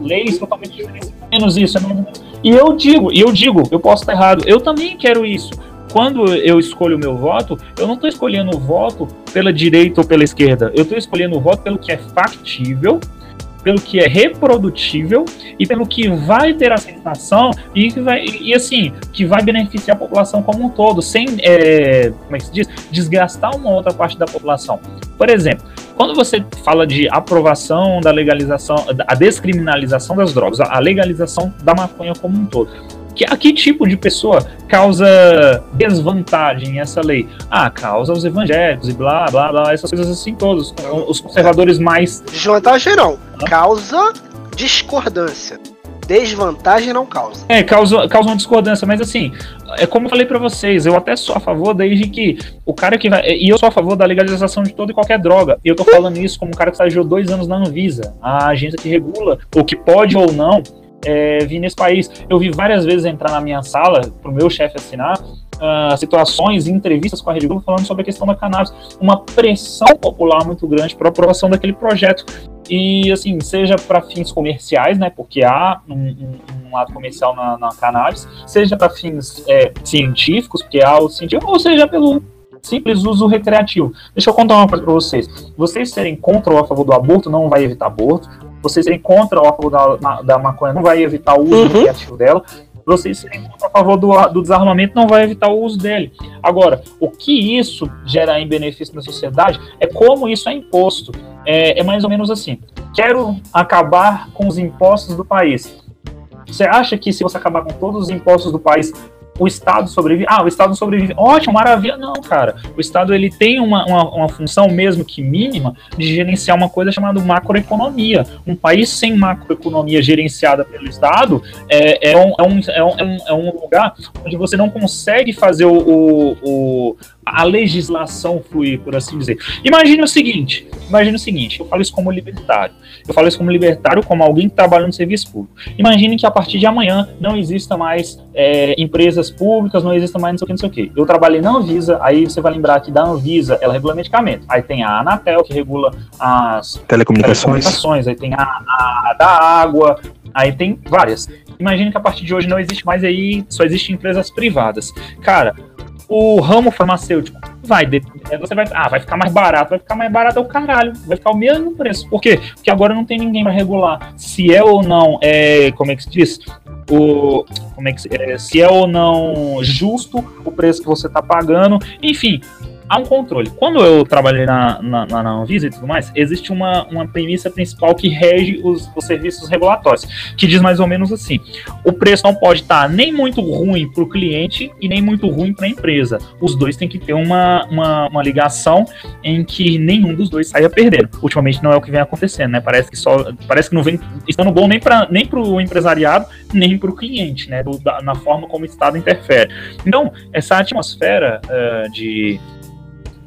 leis totalmente diferentes. Menos isso. Não... E eu digo, e eu digo, eu posso estar errado, eu também quero isso quando eu escolho o meu voto, eu não estou escolhendo o voto pela direita ou pela esquerda. Eu estou escolhendo o voto pelo que é factível pelo que é reprodutível e pelo que vai ter aceitação e que vai e, assim que vai beneficiar a população como um todo, sem é, como é que se diz, desgastar uma outra parte da população. Por exemplo, quando você fala de aprovação da legalização, a descriminalização das drogas, a legalização da maconha como um todo, que, a que tipo de pessoa causa desvantagem essa lei? Ah, causa os evangélicos e blá, blá, blá, essas coisas assim todas. Os conservadores mais. Desvantagem não. Causa discordância. Desvantagem não causa. É, causa, causa uma discordância, mas assim, é como eu falei para vocês, eu até sou a favor desde que o cara que vai. E eu sou a favor da legalização de toda e qualquer droga. E eu tô falando isso como um cara que estagiou dois anos na Anvisa, a agência que regula o que pode ou não é, vir nesse país. Eu vi várias vezes entrar na minha sala, para o meu chefe assinar, uh, situações, entrevistas com a Rede Globo falando sobre a questão da cannabis. Uma pressão popular muito grande para a aprovação daquele projeto. E, assim, seja para fins comerciais, né, porque há um, um, um lado comercial na, na cannabis, seja para fins é, científicos, porque há o científico, ou seja pelo simples uso recreativo. Deixa eu contar uma coisa para vocês. Vocês serem contra ou a favor do aborto não vai evitar aborto vocês serem contra o álcool da, da maconha não vai evitar o uso uhum. recreativo dela. vocês serem a favor do, do desarmamento não vai evitar o uso dele. Agora, o que isso gera em benefício na sociedade é como isso é imposto. É, é mais ou menos assim: quero acabar com os impostos do país. Você acha que se você acabar com todos os impostos do país, o Estado sobrevive. Ah, o Estado sobrevive. Ótimo, maravilha. Não, cara. O Estado ele tem uma, uma, uma, função, mesmo que mínima, de gerenciar uma coisa chamada macroeconomia. Um país sem macroeconomia gerenciada pelo Estado é, é, um, é, um, é, um, é um lugar onde você não consegue fazer o, o, o a legislação fluir, por assim dizer. Imagine o seguinte, imagine o seguinte, eu falo isso como libertário. Eu falo isso como libertário, como alguém que trabalha no serviço público. Imagine que a partir de amanhã não exista mais é, empresas públicas, não exista mais não sei o que, não sei o que. Eu trabalhei na Anvisa, aí você vai lembrar que da Anvisa, ela regula medicamento. Aí tem a Anatel, que regula as telecomunicações, telecomunicações aí tem a, a, a da água, aí tem várias. Imagine que a partir de hoje não existe mais aí, só existem empresas privadas. Cara, o ramo farmacêutico vai você vai, ah, vai ficar mais barato, vai ficar mais barato é o caralho, vai ficar o mesmo preço. Por quê? Porque agora não tem ninguém para regular se é ou não é, como é que se diz? O como é que é, se é ou não justo o preço que você está pagando, enfim, há um controle. Quando eu trabalhei na, na, na Anvisa e tudo mais, existe uma, uma premissa principal que rege os, os serviços regulatórios, que diz mais ou menos assim: o preço não pode estar nem muito ruim para o cliente e nem muito ruim para a empresa. Os dois têm que ter uma, uma, uma, ligação em que nenhum dos dois saia perdendo. Ultimamente não é o que vem acontecendo, né? Parece que só parece que não vem estando bom nem para nem o empresariado, nem para o cliente, né? Do, da, na forma como o Estado interfere. Então, essa atmosfera uh, de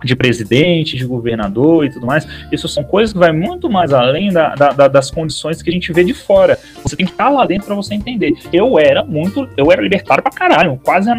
de presidente, de governador e tudo mais, isso são coisas que vai muito mais além da, da, das condições que a gente vê de fora. Você tem que estar lá dentro para você entender. Eu era muito, eu era libertário pra caralho, quase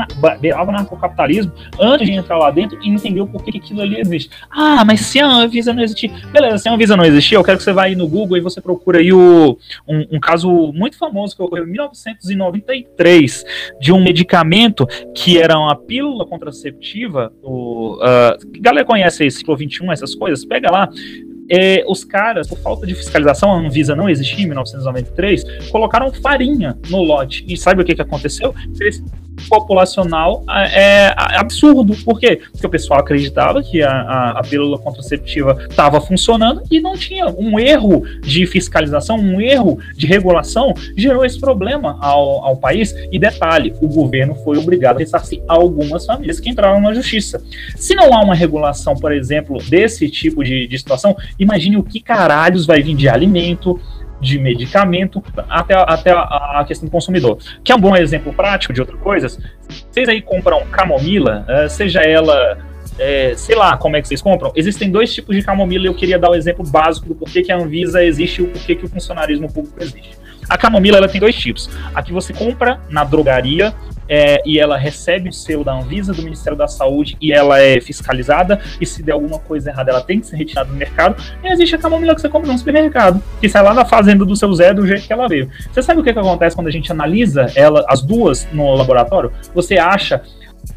beirava narcocapitalismo antes de entrar lá dentro e entender o porquê que aquilo ali existe. Ah, mas se a Anvisa não existir, beleza, se a Anvisa não existir, eu quero que você vá aí no Google e você procura aí o, um, um caso muito famoso que ocorreu em 1993 de um medicamento que era uma pílula contraceptiva, o, uh, galera conhece aí ciclo 21, essas coisas, pega lá. É, os caras, por falta de fiscalização, a Anvisa não existia em 1993, colocaram farinha no lote. E sabe o que, que aconteceu? Eles populacional é, é, absurdo. Por quê? Porque o pessoal acreditava que a, a, a pílula contraceptiva estava funcionando e não tinha um erro de fiscalização, um erro de regulação, gerou esse problema ao, ao país. E detalhe, o governo foi obrigado a ressarcir algumas famílias que entraram na justiça. Se não há uma regulação, por exemplo, desse tipo de, de situação, imagine o que caralhos vai vir de alimento, de medicamento até, até a, a, questão do consumidor. Que é um bom exemplo prático de outras coisas. Vocês aí compram camomila, uh, seja ela é, sei lá como é que vocês compram. Existem dois tipos de camomila e eu queria dar o um exemplo básico do porquê que a Anvisa existe e o porquê que o funcionarismo público existe. A camomila ela tem dois tipos. A que você compra na drogaria é, e ela recebe o selo da Anvisa, do Ministério da Saúde, e ela é fiscalizada, e se der alguma coisa errada, ela tem que ser retirada do mercado. E existe a camomila que você compra no supermercado, que sai lá da fazenda do seu Zé do jeito que ela veio. Você sabe o que, que acontece quando a gente analisa ela, as duas no laboratório? Você acha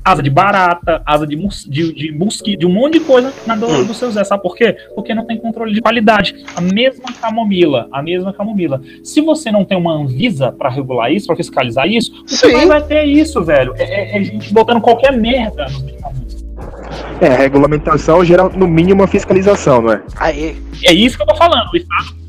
asa de barata, asa de, mus, de, de mosquito, de um monte de coisa na do, hum. do seu Zé. Sabe por quê? Porque não tem controle de qualidade. A mesma camomila, a mesma camomila. Se você não tem uma Anvisa para regular isso, para fiscalizar isso, você vai, vai ter isso, velho. É, é, é, gente botando qualquer merda nos medicamentos. É, regulamentação gera no mínimo uma fiscalização, não é? Aí. É isso que eu tô falando. O Estado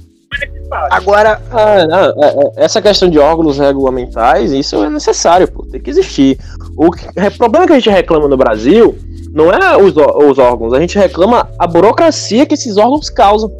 Agora. Ah, ah, é, essa questão de órgãos regulamentais, isso é necessário, pô, tem que existir. O, que, o problema que a gente reclama no Brasil não é os, os órgãos, a gente reclama a burocracia que esses órgãos causam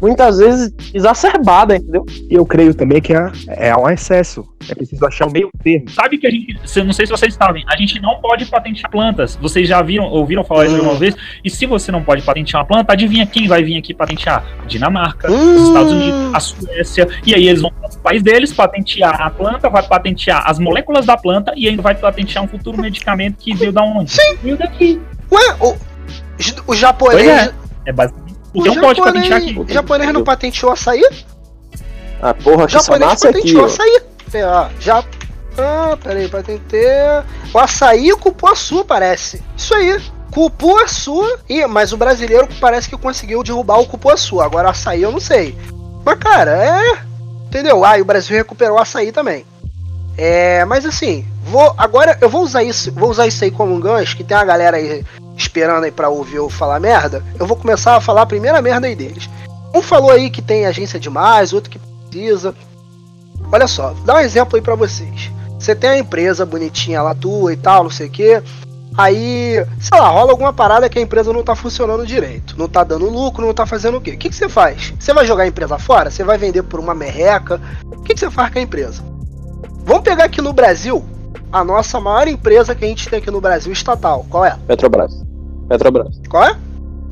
muitas vezes exacerbada, entendeu? E eu creio também que é, é um excesso. É preciso achar um meio termo. Sabe que a gente, não sei se vocês sabem, a gente não pode patentear plantas. Vocês já viram, ouviram falar isso uma vez? E se você não pode patentear uma planta, adivinha quem vai vir aqui patentear? A Dinamarca, os Estados Unidos, a Suécia. E aí eles vão para o país deles patentear a planta, vai patentear as moléculas da planta e ainda vai patentear um futuro medicamento que veio da onde? Sim. Veio daqui. Ué, o, o japonês. É. é basicamente o não pode patentear aqui. O japonês não patenteou açaí? Ah, porra, que essa massa patenteou aqui, açaí. É, ó, já... Ah, peraí, patentei... O açaí culpou a sua, parece. Isso aí. Cupuaçu, e, mas o brasileiro parece que conseguiu derrubar o Cupuaçu. Agora o açaí eu não sei. Mas, cara, é. Entendeu? Ah, e o Brasil recuperou o açaí também. É, mas assim, vou agora eu vou usar isso, vou usar isso aí como um gancho, que tem a galera aí esperando aí para ouvir eu falar merda. Eu vou começar a falar a primeira merda aí deles. Um falou aí que tem agência demais, outro que precisa. Olha só, dá um exemplo aí para vocês. Você tem a empresa bonitinha lá tua e tal, não sei o quê. Aí, sei lá, rola alguma parada que a empresa não tá funcionando direito. Não tá dando lucro, não tá fazendo o quê? O que, você faz? Você vai jogar a empresa fora? Você vai vender por uma merreca? O que você faz com a empresa? Vamos pegar aqui no Brasil a nossa maior empresa que a gente tem aqui no Brasil estatal. Qual é? Petrobras. Petrobras. Qual é?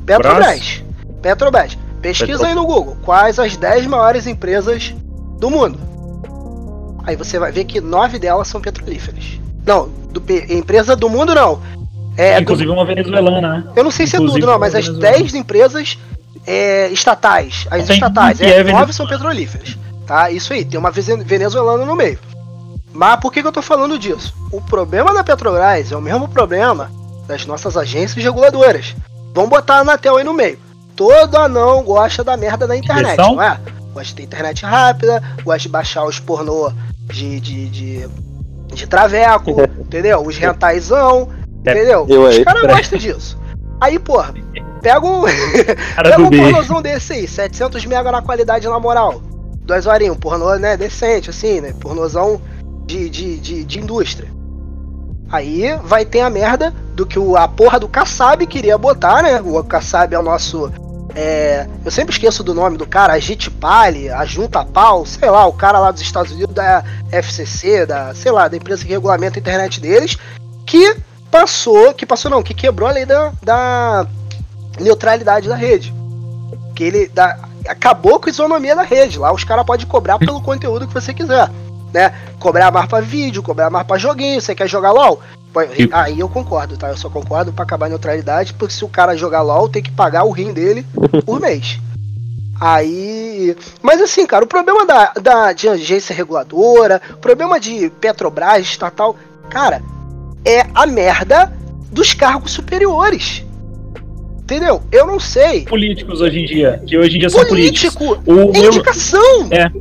Petrobras. Petrobras. Pesquisa aí no Google. Quais as 10 maiores empresas do mundo? Aí você vai ver que nove delas são petrolíferas. Não, do, empresa do mundo não. É, Inclusive do, uma venezuelana, né? Eu não sei se Inclusive é tudo, não, mas as 10 empresas é, estatais, as estatais, é, é nove são petrolíferas. Tá? Isso aí, tem uma venezuelana no meio. Mas por que, que eu tô falando disso? O problema da Petrobras é o mesmo problema das nossas agências reguladoras. Vamos botar a Anatel aí no meio. Todo anão gosta da merda da internet, Direção? não é? Gosta de ter internet rápida, gosta de baixar os pornô de, de, de, de traveco, entendeu? Os rentaisão, é, entendeu? Os caras gostam disso. Aí, porra, pega um, pega um pornozão desse aí, 700 mega na qualidade na moral. Duas horinhas, um pornô, né, decente, assim, né? Pornozão de, de, de, de indústria. Aí vai ter a merda do que o, a porra do Kassab queria botar, né? O Kassab é o nosso. É, eu sempre esqueço do nome do cara, a Gitpali, a Junta Pau, sei lá, o cara lá dos Estados Unidos da FCC, da, sei lá, da empresa que regulamenta a internet deles, que passou, que passou não, que quebrou a lei da, da neutralidade da rede. Que ele da, acabou com a isonomia da rede. Lá os caras podem cobrar pelo conteúdo que você quiser né? Cobrar mais pra vídeo, cobrar mais pra joguinho, você quer jogar LOL? Aí eu concordo, tá? Eu só concordo pra acabar a neutralidade, porque se o cara jogar LOL, tem que pagar o rim dele por mês. Aí. Mas assim, cara, o problema da, da de agência reguladora, o problema de Petrobras, estatal, cara, é a merda dos cargos superiores. Entendeu? Eu não sei. Políticos hoje em dia, que hoje em dia são Político, políticos. O indicação. Meu... É.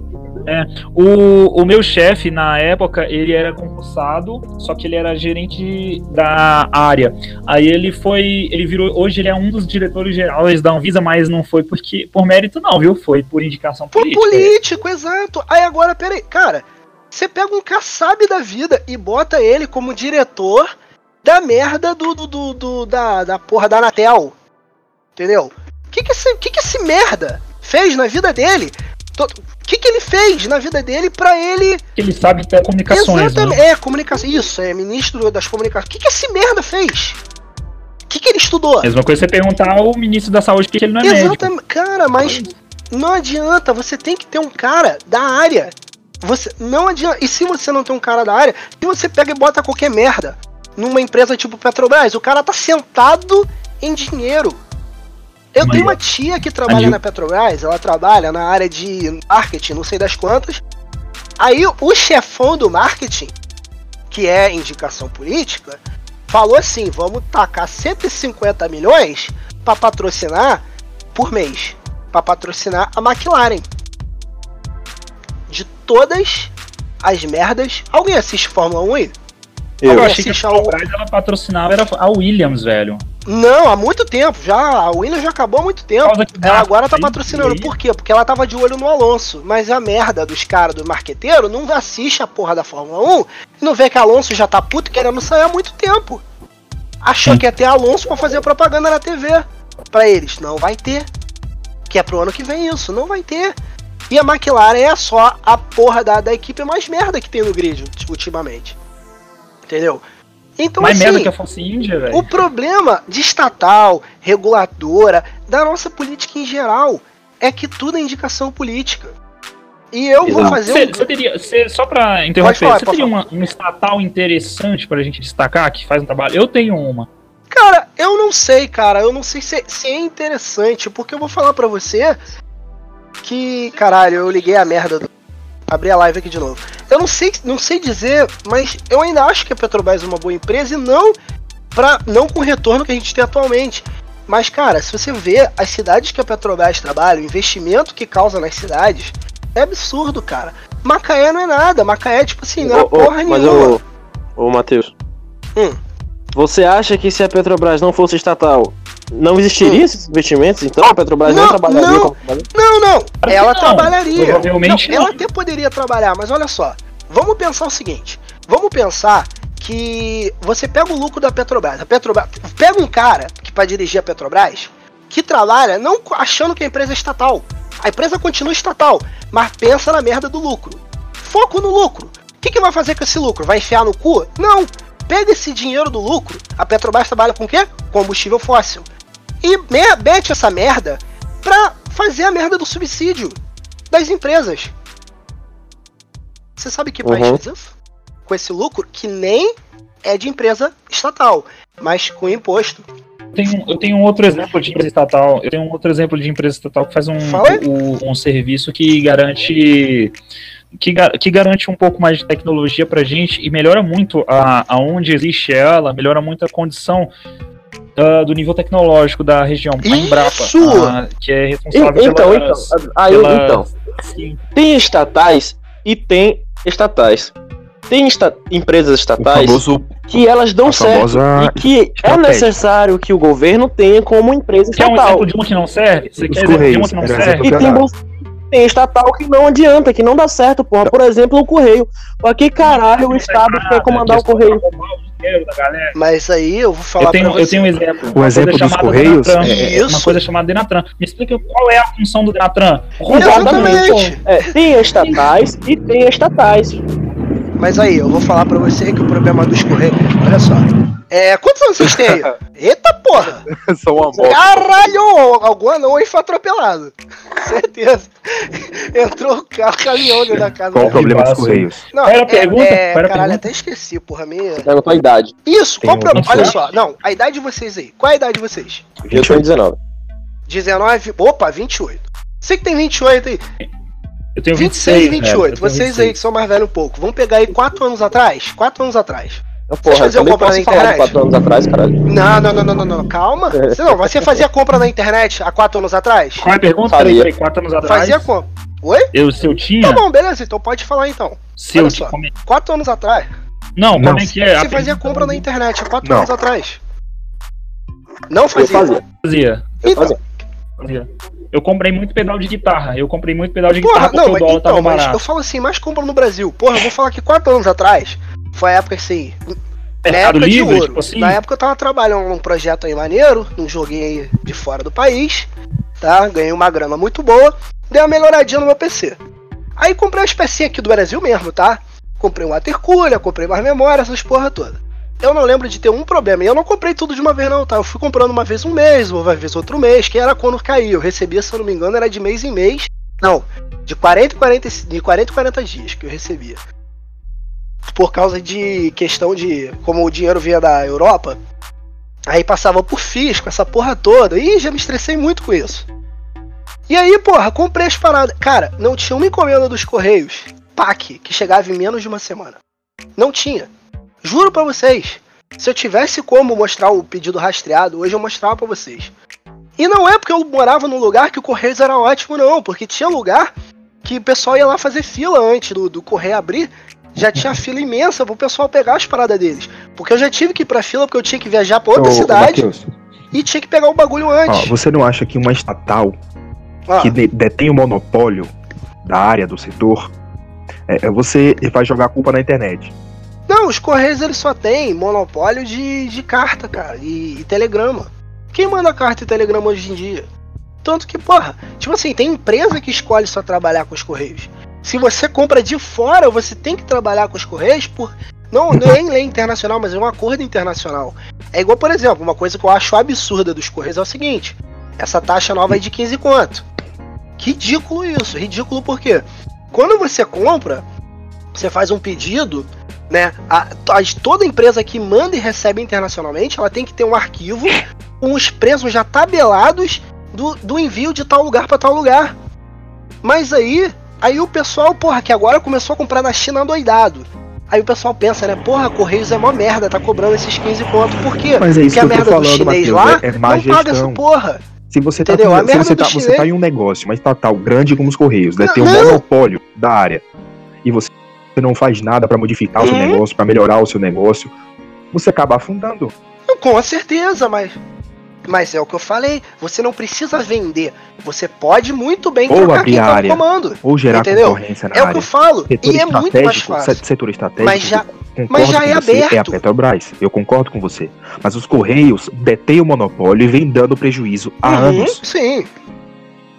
É, o, o meu chefe, na época, ele era concursado, só que ele era gerente da área. Aí ele foi, ele virou, hoje ele é um dos diretores gerais da Anvisa, mas não foi porque por mérito não, viu? Foi por indicação política. Por político, exato. Aí agora, peraí, cara, você pega um caçabe da vida e bota ele como diretor da merda do, do, do, do da, da porra da Anatel. Entendeu? O que que esse, que que esse merda fez na vida dele? O que, que ele fez na vida dele para ele. Ele sabe ter comunicações. Exatamente. Né? É, comunicação. Isso, é ministro das comunicações. O que, que esse merda fez? O que, que ele estudou? Mesma coisa você perguntar ao ministro da saúde que ele não é Exatamente. médico. Cara, mas não adianta. Você tem que ter um cara da área. Você não adianta. E se você não tem um cara da área, se você pega e bota qualquer merda numa empresa tipo Petrobras, o cara tá sentado em dinheiro. Eu tenho uma tia que trabalha na Petrobras, ela trabalha na área de marketing, não sei das quantas. Aí o chefão do marketing, que é indicação política, falou assim: vamos tacar 150 milhões para patrocinar por mês, para patrocinar a McLaren. De todas as merdas. Alguém assiste Fórmula 1 aí? Eu, eu achei que a Petrobras ela patrocinava era a Williams, velho. Não, há muito tempo. Já a Williams já acabou há muito tempo. Ela agora tá patrocinando. Por quê? Porque ela tava de olho no Alonso. Mas a merda dos caras do marqueteiro não assiste a porra da Fórmula 1 e não vê que Alonso já tá puto querendo sair há muito tempo. Achou Sim. que ia ter Alonso para fazer propaganda na TV. Para eles, não vai ter. Que é pro ano que vem isso, não vai ter. E a McLaren é só a porra da, da equipe mais merda que tem no grid ultimamente. Entendeu? Então, Mais assim, que a Força Índia, velho. O problema de estatal, reguladora, da nossa política em geral, é que tudo é indicação política. E eu Exato. vou fazer cê, um... Você teria, cê, só pra interromper, você teria uma, uma estatal interessante pra gente destacar, que faz um trabalho? Eu tenho uma. Cara, eu não sei, cara. Eu não sei se, se é interessante, porque eu vou falar pra você que, caralho, eu liguei a merda do abrir a live aqui de novo. Eu não sei, não sei dizer, mas eu ainda acho que a Petrobras é uma boa empresa e não para não com o retorno que a gente tem atualmente. Mas cara, se você vê as cidades que a Petrobras trabalha, o investimento que causa nas cidades, é absurdo, cara. Macaé não é nada. Macaé, tipo assim, não é ô, porra mas nenhuma. ô, ô Matheus. Hum. Você acha que se a Petrobras não fosse estatal, não existiria esses investimentos? Então a Petrobras não, Não, trabalharia não. como? Não, não. Ela não. trabalharia. Provavelmente não, Ela até poderia trabalhar, mas olha só. Vamos pensar o seguinte. Vamos pensar que você pega o lucro da Petrobras. A Petrobras pega um cara que para dirigir a Petrobras que trabalha não achando que a empresa é estatal. A empresa continua estatal, mas pensa na merda do lucro. Foco no lucro. O que, que vai fazer com esse lucro? Vai enfiar no cu? Não. Pega esse dinheiro do lucro. A Petrobras trabalha com o quê? Combustível fóssil. E me- mete essa merda pra fazer a merda do subsídio das empresas. Você sabe que país Uhum. faz isso? Com esse lucro que nem é de empresa estatal, mas com imposto. Eu tenho, eu tenho um outro exemplo de empresa estatal. Eu tenho um outro exemplo de empresa estatal que faz um, um, um serviço que garante. Que, que garante um pouco mais de tecnologia pra gente e melhora muito a, aonde existe ela, melhora muito a condição ah, do nível tecnológico da região. A Embrapa, Isso! ah, que é responsável Então, então, pelas- aí, pelas- então, Sim. tem estatais e tem estatais. Tem esta- empresas estatais famoso, que elas dão certo e que é necessário que o governo tenha como empresa Quer um estatal. exemplo de uma que não serve? Você Os quer exemplo de uma Correios, que não era serve? E tem, tem estatal que não adianta, que não dá certo, porra. Por exemplo, o Correio. Pra que caralho o Estado quer comandar o Correio? Mas aí eu vou falar Eu tenho, pra eu você. tenho um exemplo. O Uma exemplo coisa dos chamada Correios Denatran. é- Uma coisa chamada Denatran. Me explica qual é a função do Denatran. Exatamente. É, tem estatais e tem estatais. Mas aí, eu vou falar pra você que o problema dos Correios. Olha só. É, quantos anos vocês têm aí? Eita porra! são uma moto. Caralho! Algum anão aí foi atropelado. Certeza. Entrou o carro, caminhão dentro da casa. Qual o problema dos. Correios? Não, Qual era a pergunta? É, Qual era caralho, pergunta? até esqueci, porra minha. Perguntou a idade. Isso, Tem qual o um problema? Olha só. só, não, a idade de vocês aí. Qual é a idade de vocês? Eu tenho 19. 19, opa, 28. Você que tem 28 aí. Eu tenho 26 e 26, 28. velho. Eu tenho Vocês aí que são mais velhos um pouco. Vamos pegar aí 4 anos atrás? 4 anos atrás. Eu, porra, eu faziam compra posso na internet? 4 anos atrás, caralho. Não, não, não, não, não, não. Calma. Você não, você fazia compra na internet há 4 anos atrás? Qual é a pergunta? Peraí, peraí, quatro anos atrás. Fazia compra. Oi? Eu, se eu tinha. Tá bom, beleza, então pode falar então. se eu olha tinha. só. como é- 4 anos atrás. Não, Não, como é que é? Você fazia compra na internet há 4 Não. anos atrás. Não Eu fazia. fazia. Fazia. Eu Então, fazia. fazia. Eu comprei muito pedal de guitarra. Eu comprei muito pedal de Porra, guitarra porque não, o mas, dólar então, tava mas eu barato. falo assim, mais compra no Brasil. Porra, eu vou falar que 4 anos atrás foi a época assim. Na Mercado época de Livre, ouro. tipo assim. Na época eu tava trabalhando num projeto aí maneiro, num joguinho aí de fora do país, tá? Ganhei uma grana muito boa, dei uma melhoradinha no meu PC. Aí comprei umas pecinhas aqui do Brasil mesmo, tá? Comprei um watercooler, comprei mais memória, essas porra toda. Eu não lembro de ter um problema. E eu não comprei tudo de uma vez, não, tá? Eu fui comprando uma vez um mês, uma vez outro mês, que era quando caía. Eu recebia, se eu não me engano, era de mês em mês. Não, de 40 em 40, de 40 em 40 dias que eu recebia. Por causa de questão de. Como o dinheiro vinha da Europa, aí passava por fisco, essa porra toda. Ih, já me estressei muito com isso. E aí, porra, comprei as paradas. Cara, não tinha uma encomenda dos Correios, PAC, que chegava em menos de uma semana. Não tinha. Juro pra vocês. Se eu tivesse como mostrar o pedido rastreado, hoje eu mostrava pra vocês. E não é porque eu morava num lugar que o Correios era ótimo, não. Porque tinha lugar que o pessoal ia lá fazer fila antes do, do Correio abrir. Já tinha fila imensa pro pessoal pegar as paradas deles. Porque eu já tive que ir pra fila porque eu tinha que viajar pra outra Ô, ô, cidade Matheus, e tinha que pegar o bagulho ó, antes. você não acha que uma estatal Ó, que de- detém o monopólio da área, do setor, é, é você vai jogar a culpa na internet. Não, os Correios eles só têm monopólio de, de carta, cara, e, e telegrama. Quem manda carta e telegrama hoje em dia? Tanto que, porra, tipo assim, tem empresa que escolhe só trabalhar com os Correios. Se você compra de fora, você tem que trabalhar com os Correios por. Não, não é em lei internacional, mas é um acordo internacional. É igual, por exemplo, uma coisa que eu acho absurda dos Correios é o seguinte: essa taxa nova é de 15 quanto? Ridículo isso, ridículo por quê? Quando você compra, você faz um pedido, né? A, a- toda empresa que manda e recebe internacionalmente, ela tem que ter um arquivo com os preços já tabelados do, do envio de tal lugar para tal lugar. Mas aí, aí o pessoal, porra, que agora começou a comprar na China doidado. Aí o pessoal pensa, né? Porra, Correios é mó merda, tá cobrando esses 15 conto. Por quê? Mas é isso Porque a que tô merda do falando, chinês Matheus. lá é, é não paga essa gestão. porra. Se você tá, Entendeu? A se merda você do tá, você chinês- tá em um negócio, uma estatal grande como os Correios, né, Não, tem um não. monopólio da área. e você não faz nada pra modificar o seu Uhum. negócio, pra melhorar o seu negócio, você acaba afundando. Com certeza, mas. Mas é o que eu falei, você não precisa vender. Você pode muito bem Ou trocar abrir quem tá área. comando. Ou gerar Entendeu? concorrência na É o que área. eu falo. Setor E é muito mais estratégico, fácil. se- setor estratégico, Mas já- mas já é você, é a aberto. Petrobras. Eu concordo com você. Mas os Correios detêm o monopólio e vem dando prejuízo há Uhum, anos. Sim.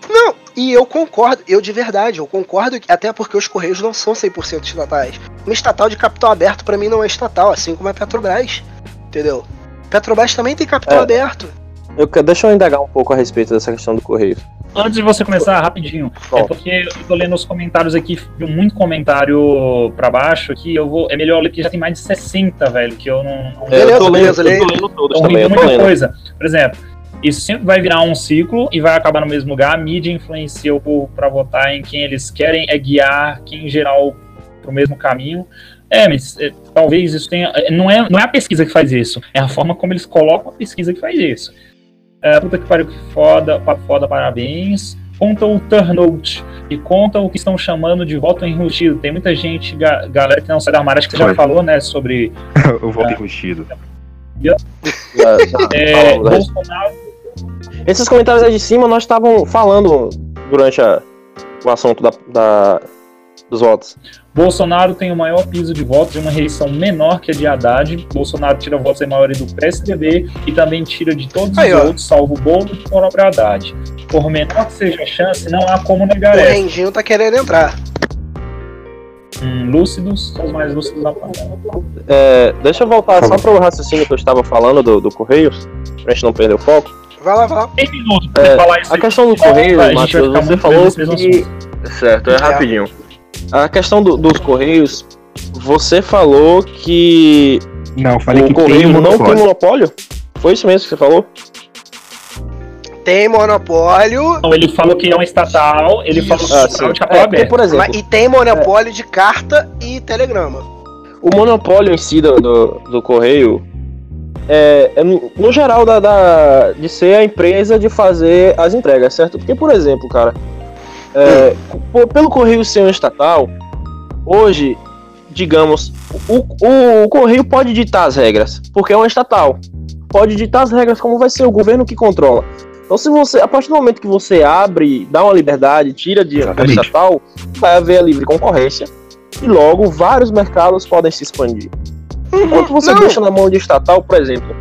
Não, e eu concordo, eu de verdade, eu concordo, que- até porque os Correios não são 100% estatais. Uma estatal de capital aberto pra mim não é estatal, assim como a Petrobras. Entendeu? Petrobras também tem capital É. aberto. Eu, que- deixa eu indagar um pouco a respeito dessa questão do correio. Antes de você começar, rapidinho, é Bom. porque eu tô lendo os comentários aqui, viu muito comentário pra baixo aqui, eu vou, é melhor ler que já tem mais de 60, velho, que eu não... não Beleza, eu tô lendo, beleza, eu tô lendo todos Estão também, eu tô muita lendo. coisa. Por exemplo, isso sempre vai virar um ciclo e vai acabar no mesmo lugar. A mídia influencia o povo para votar em quem eles querem, é guiar quem em geral para o mesmo caminho. É, mas é, talvez isso tenha. é, Não é, não é a pesquisa que faz isso, é a forma como eles colocam a pesquisa que faz isso. É, puta que pariu, que foda, foda, parabéns. Conta o turnout e conta o que estão chamando de voto enrustido. Tem muita gente, ga- galera que não sai da armário, acho que você já falou, né, sobre Eu volto enrustido. É? Bolsonaro Esses comentários aí de cima nós estávamos falando durante a- o assunto da, da- dos votos. Bolsonaro tem o maior piso de votos de uma reeleição menor que a de Haddad. Bolsonaro tira votos em maioria do PSDB e também tira de todos Aí, os ó. outros, salvo o Bolo e o próprio Haddad. Por menor que seja a chance, não há como negar O essa. Rendinho tá querendo entrar. Lúcidos, são os mais lúcidos da plateia. É, deixa eu voltar só para o raciocínio que eu estava falando do, do Correios, pra gente não perder o foco. Vai lá, vai lá. Tem minutos pra É, falar isso A aí. questão do Correio, A vai Matheus, você falou que. Certo, é É. rapidinho. A questão do- dos Correios, você falou que Não, falei o que tem Correio um não tem monopólio? Foi isso mesmo que você falou? Tem monopólio Não, ele falou que é um estatal, ele falou que é um Ah, estatal sim. de capital É, porque, aberto. por exemplo, mas- e tem monopólio de carta e telegrama. o monopólio em si do, do, do Correio é, é no, no geral da, da- de ser a empresa de fazer as entregas, certo? Porque, por exemplo, cara, é, pelo Correio ser um estatal, hoje, digamos, o, o, o Correio pode ditar as regras, porque é um estatal. Pode ditar as regras como vai ser o governo que controla. Então, se você, a partir do momento que você abre, dá uma liberdade, tira de Exatamente. estatal, vai haver a livre concorrência e logo vários mercados podem se expandir. Enquanto você Não. deixa na mão de estatal, por exemplo,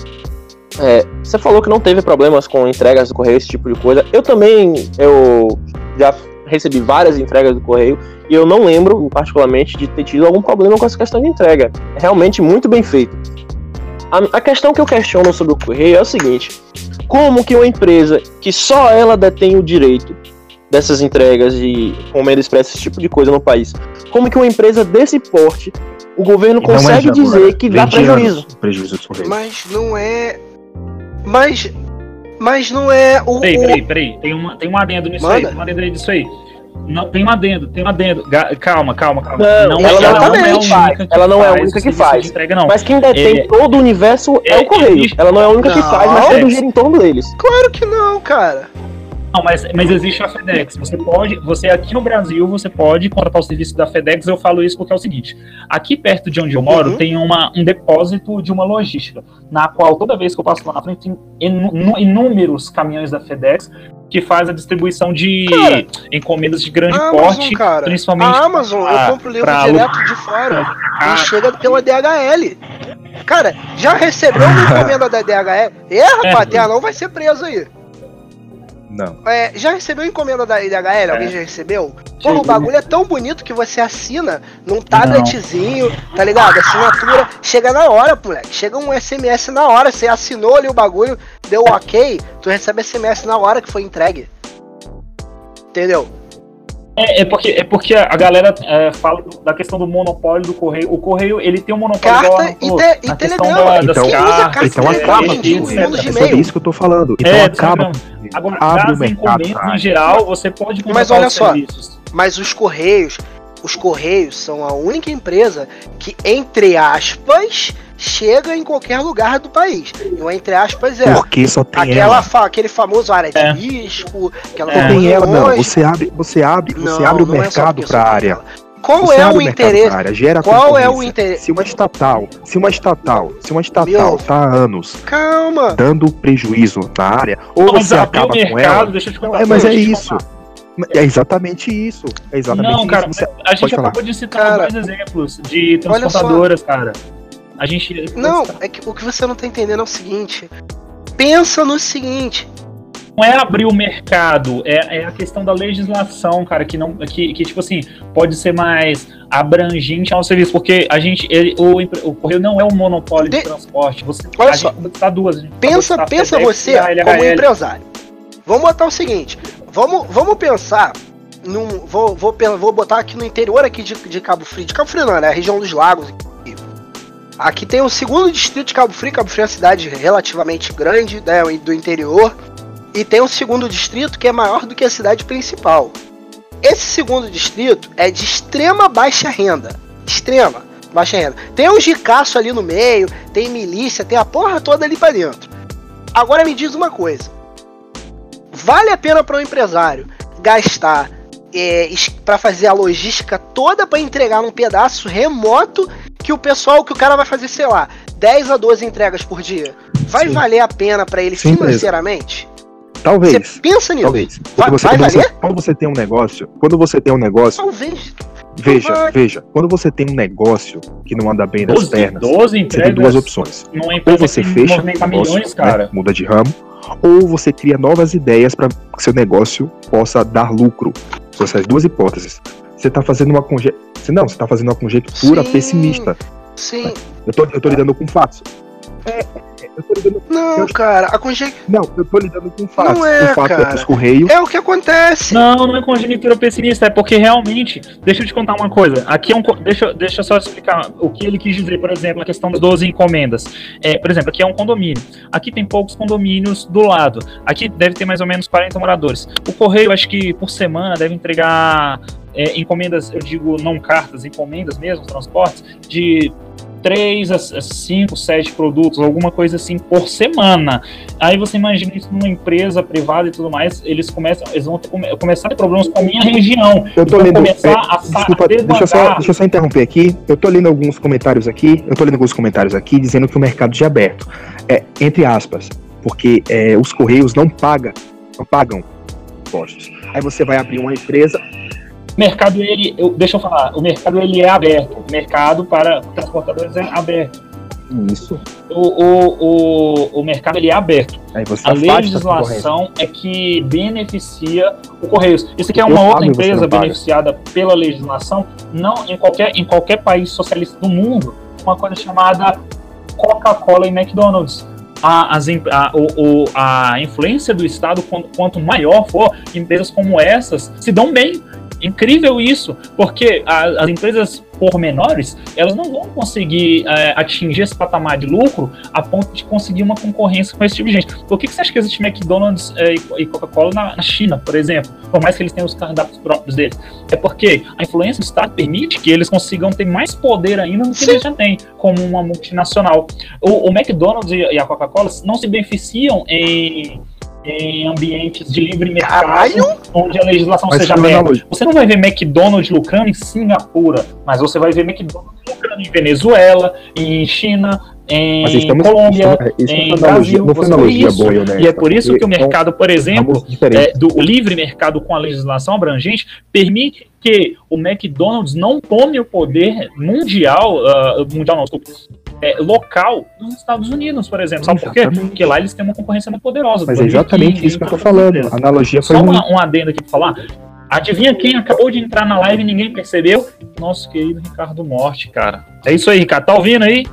é, você falou que não teve problemas com entregas do correio, esse tipo de coisa. Eu também, eu já recebi várias entregas do correio e eu não lembro, particularmente, de ter tido algum problema com essa questão de entrega. É realmente muito bem feito. A, a questão que eu questiono sobre o correio é o seguinte: como que uma empresa que só ela detém o direito dessas entregas de encomenda expressa, esse tipo de coisa no país, como que uma empresa desse porte o governo E é consegue de dizer agora, que dá prejuízo? Prejuízo. Mas não é. Mas. Mas não é o. Peraí, peraí, peraí. Tem, uma, tem um adendo nisso aí. Manda. Tem um adendo aí disso aí. Não, tem um adendo, tem um adendo. Ga- Calma, calma, calma. Não, ela ela não não é única que Ela não é a faz única que faz. Entrega, não. Mas quem detém É- todo o universo é, é- o Correio. Ela não é a única que Não. faz, mas É. todo gira em torno deles. Claro que não, cara. Não, mas, mas existe a FedEx. Você pode, você aqui no Brasil, você pode contratar o serviço da FedEx. Eu falo isso porque é o seguinte: aqui perto de onde eu moro Uhum. tem uma, um depósito de uma logística, na qual toda vez que eu passo lá na frente tem inúmeros caminhões da FedEx que faz a distribuição de Cara, encomendas de grande A porte, Amazon, cara. principalmente A Amazon, pra- eu compro livro pra direto de fora. Ah, E chega pela DHL. Cara, já recebeu uma encomenda da DHL? É, rapaz, É. até não vai ser preso aí. Não. É, já recebeu encomenda da DHL? Alguém É. já recebeu? Porra, o bagulho é tão bonito que você assina num tabletzinho, tá ligado? Assinatura, chega na hora, moleque. Chega um SMS na hora, você assinou ali o bagulho, deu ok, tu recebe SMS na hora que foi entregue. Entendeu? É, é porque, é porque a galera é, fala da questão do monopólio do correio. O correio, ele tem um monopólio igual Carta a- e, pô, te, e telegrama. da- Então- usa cartas, carta então e acaba É e-mail? isso que eu tô falando. Então É, acaba. Telegrama. Agora, abre o das mercado. encomendas em geral, você pode Mas olha os só. serviços. Mas os Correios, os Correios são a única empresa que, entre aspas, chega em qualquer lugar do país. E o entre aspas é Porque só tem aquela ela. fa- aquele famoso área de É. risco, aquela É. Só tem ela, não. Você abre, você abre, você Não, abre o é mercado pra só tem área. ela. Qual Você é abre o mercado interesse? área, gera Qual é o interesse? Se uma estatal, se uma estatal, se uma estatal Meu. tá há anos Calma. dando prejuízo na área, ou Mas você acaba o com mercado, ela. deixa eu te contar. é, mas é isso. É exatamente isso. É exatamente Não, isso. cara, Você- a gente falar. acabou de citar Cara, dois exemplos de transportadoras, cara. A gente. Não, é que o que você não tá entendendo é o seguinte. Pensa no seguinte. Não é abrir o mercado, é, é a questão da legislação, cara, que não. Que, que, tipo assim, pode ser mais abrangente ao serviço, porque a gente. ele- o, o correio não é um monopólio de, De- transporte. Você Olha só. tá duas. Pensa, de pensa você FedEx e a como LHL. empresário. Vamos botar o seguinte. Vamos, vamos pensar num. Vou, vou, vou botar aqui no interior aqui de, de Cabo Frio. De Cabo Frio não, né? A região dos lagos. aqui. Aqui tem o segundo distrito de Cabo Frio. Cabo Frio é uma cidade relativamente grande, né? Do interior. E tem o segundo distrito que é maior do que a cidade principal. Esse segundo distrito é de extrema baixa renda. Extrema baixa renda. Tem um gicaço ali no meio, tem milícia, tem a porra toda ali pra dentro. Agora me diz uma coisa. Vale a pena para um empresário gastar é, para fazer a logística toda para entregar num pedaço remoto que o pessoal, que o cara vai fazer, sei lá, 10 a 12 entregas por dia? Vai Sim. valer a pena para ele Sim, mesmo. Talvez. Você pensa nisso? Talvez. Vai- Quando você, vai quando, você, quando você tem um negócio, quando você tem um negócio, Talvez. veja, vai. veja, quando você tem um negócio que não anda bem das 12, pernas, 12 você tem duas opções. Ou você fecha negócio, milhões, né, cara. muda de ramo, ou você cria novas ideias para que seu negócio possa dar lucro. São essas duas hipóteses. Você está fazendo uma conjectura. Não, você está fazendo uma conjectura Sim. pessimista. Sim. Eu tô, eu tô lidando com fatos. É, lidando. Não, Eu- cara, a conjectura. Não, eu tô lidando com fatos. Não é, o fato é cara. Correios. É o que acontece. Não, não é conjectura pessimista, é porque realmente, deixa eu te contar uma coisa. Aqui é um, deixa, deixa eu só explicar o que ele quis dizer, por exemplo, a questão das 12 encomendas. É, por exemplo, aqui é um condomínio. Aqui tem poucos condomínios do lado. Aqui deve ter mais ou menos 40 moradores. O correio, acho que por semana deve entregar é, encomendas, eu digo não cartas, encomendas mesmo, transportes, de 3 a 5, 7 produtos, alguma coisa assim por semana. Aí você imagina isso numa empresa privada e tudo mais, eles começam, eles vão ter, come- começar a ter problemas com a minha região. Eu tô Vão lendo. começar é, a desculpa, a deixa eu, só, deixa eu só interromper aqui. Eu tô lendo alguns comentários aqui. Eu tô lendo alguns comentários aqui dizendo que o mercado já é aberto. É, entre aspas. Porque é, os Correios não pagam, não pagam impostos. Aí você vai abrir uma empresa. O mercado, ele, eu- deixa eu falar, o mercado ele é aberto. O mercado para transportadores é aberto. Isso. O, o, o, o mercado ele é aberto. A legislação é que beneficia o Correios. Isso aqui é uma outra empresa beneficiada pela legislação, não em qualquer, em qualquer país socialista do mundo, uma coisa chamada Coca-Cola e McDonald's. A, as, a, o, o- a influência do Estado, quanto, quanto maior for, empresas como essas se dão bem. Incrível isso, porque a- as empresas por menores, elas não vão conseguir é, atingir esse patamar de lucro a ponto de conseguir uma concorrência com esse tipo de gente. Por que, que você acha que existe McDonald's é, e Coca-Cola na, na China, por exemplo? Por mais que eles tenham os cardápios próprios deles. É porque a influência do Estado permite que eles consigam ter mais poder ainda do que Sim. eles já têm, como uma multinacional. O, o McDonald's e e a Coca-Cola não se beneficiam em, em ambientes de livre mercado, Caralho! onde a legislação Mas seja analogia. Você não vai ver McDonald's lucrando em Singapura, mas você vai ver McDonald's lucrando em Venezuela, em China, em estamos, Colômbia, estamos- em não foi analogia, Brasil, analogia isso. boa e honesta, E é por isso que o são mercado, por exemplo, é, do o livre mercado com a legislação abrangente permite que o McDonald's não tome o poder mundial, ah, mundial não, desculpa, é, local nos Estados Unidos, por exemplo. Sabe por quê? Exatamente. Porque lá eles têm uma concorrência muito poderosa. Mas é exatamente isso que eu tô falando. A analogia foi Só uma, um adendo aqui pra falar. Adivinha quem acabou de entrar na live e ninguém percebeu? Nosso querido Ricardo Morte, cara. É isso aí, Ricardo. Tá ouvindo aí?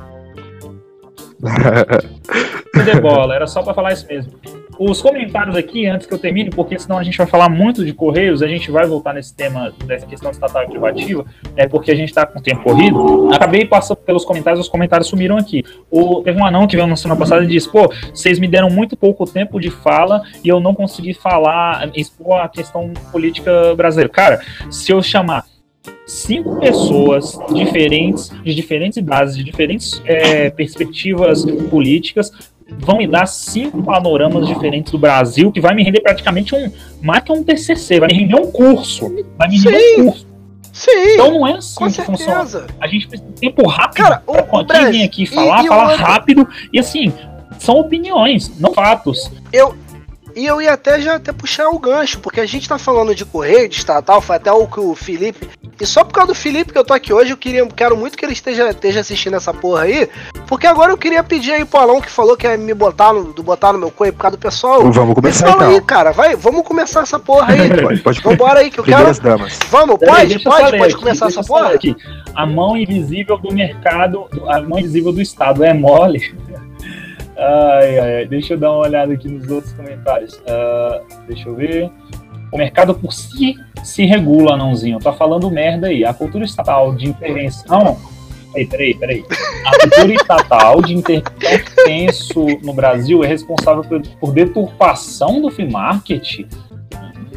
de bola, era só pra falar isso mesmo. Os comentários aqui, antes que eu termine, porque senão a gente vai falar muito de Correios, a gente vai voltar nesse tema dessa questão estatal privativa, é porque a gente tá com o tempo corrido. Acabei passando pelos comentários, os comentários sumiram aqui. O, teve um anão que veio na semana passada e disse: pô, vocês me deram muito pouco tempo de fala e eu não consegui falar, expor a questão política brasileira. Cara, se eu chamar cinco pessoas diferentes, de diferentes idades, de diferentes é, perspectivas políticas, vão me dar cinco panoramas diferentes do Brasil, que vai me render praticamente um, mais que um TCC, vai me render um curso, vai me render um curso. Sim. Então não é assim com que funciona. certeza. A gente precisa de tempo rápido. Cara, o- pra Brasil- vem aqui e- falar, e falar outra- rápido. E assim, são opiniões, não fatos. E eu ia até já até puxar o gancho, porque a gente tá falando de correio, de estatal, foi até o que o Felipe. E só por causa do Felipe que eu tô aqui hoje, eu queria, quero muito que ele esteja, esteja assistindo essa porra aí. Porque agora eu queria pedir aí pro Alão que falou que ia me botar no, do botar no meu coelho por causa do pessoal. Vamos começar Fala aí, então. cara, vai, vamos começar essa porra aí. Pode, pode Vambora aí, que eu quero. Damas. Vamos, pode, pode, pode aqui, começar essa porra? aqui. A mão invisível do mercado, a mão invisível do Estado é mole. Ai, ai, ai. Deixa eu dar uma olhada aqui nos outros comentários. Ah, deixa eu ver. O mercado por si se regula, nãozinho. Tá falando merda aí. A cultura estatal de intervenção. Peraí, peraí, peraí. A cultura estatal de intervenção no Brasil é responsável por, por deturpação do free market?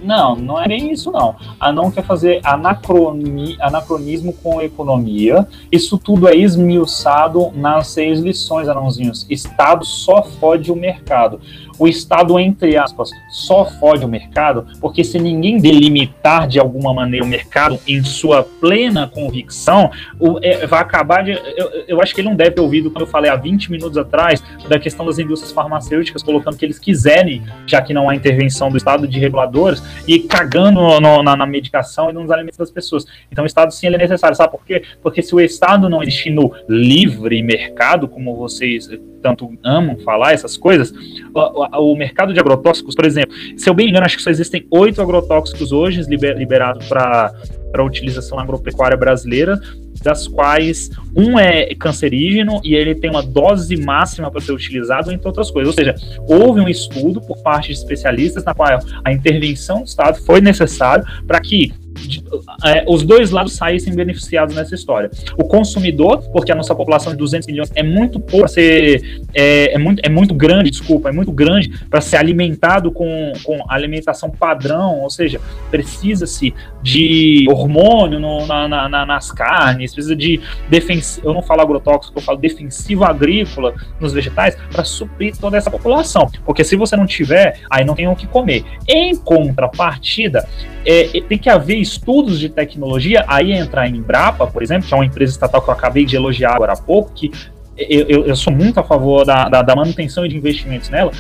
Não, não é bem isso, não. A não quer fazer anacroni, anacronismo com economia. Isso tudo é esmiuçado nas seis lições, anãozinhos. Estado só fode o mercado. O Estado, entre aspas, só fode o mercado porque se ninguém delimitar de alguma maneira o mercado em sua plena convicção, o- é, vai acabar de. Eu, eu acho que ele não deve ter ouvido quando eu falei há 20 minutos atrás da questão das indústrias farmacêuticas, colocando que eles quiserem, já que não há intervenção do Estado de reguladores, e cagando no- na, na medicação e nos alimentos das pessoas. Então o Estado sim ele é necessário, sabe por quê? Porque se o Estado não existir no livre mercado, como vocês tanto amam falar essas coisas, o, o- mercado de agrotóxicos, por exemplo, se eu bem me engano, acho que só existem oito agrotóxicos hoje liber- liberados para para utilização agropecuária brasileira, das quais um é cancerígeno e ele tem uma dose máxima para ser utilizado, entre outras coisas. Ou seja, houve um estudo por parte de especialistas na qual a intervenção do Estado foi necessária para que de- é, os dois lados saíssem beneficiados nessa história. O consumidor, porque a nossa população de 200 milhões é muito pouco ser é, é muito, é muito grande, desculpa, é muito grande para ser alimentado com, com alimentação padrão, ou seja, precisa-se de hormônio no- na- na- na- nas carnes, precisa de defensivo, eu não falo agrotóxico, eu falo defensivo agrícola nos vegetais para suprir toda essa população. Porque se você não tiver, aí não tem o que comer. Em contrapartida, é, tem que haver estudos de tecnologia, aí entra a Embrapa, por exemplo, que é uma empresa estatal que eu acabei de elogiar agora há pouco, que eu, eu- eu sou muito a favor da, da, da manutenção e de investimentos nela,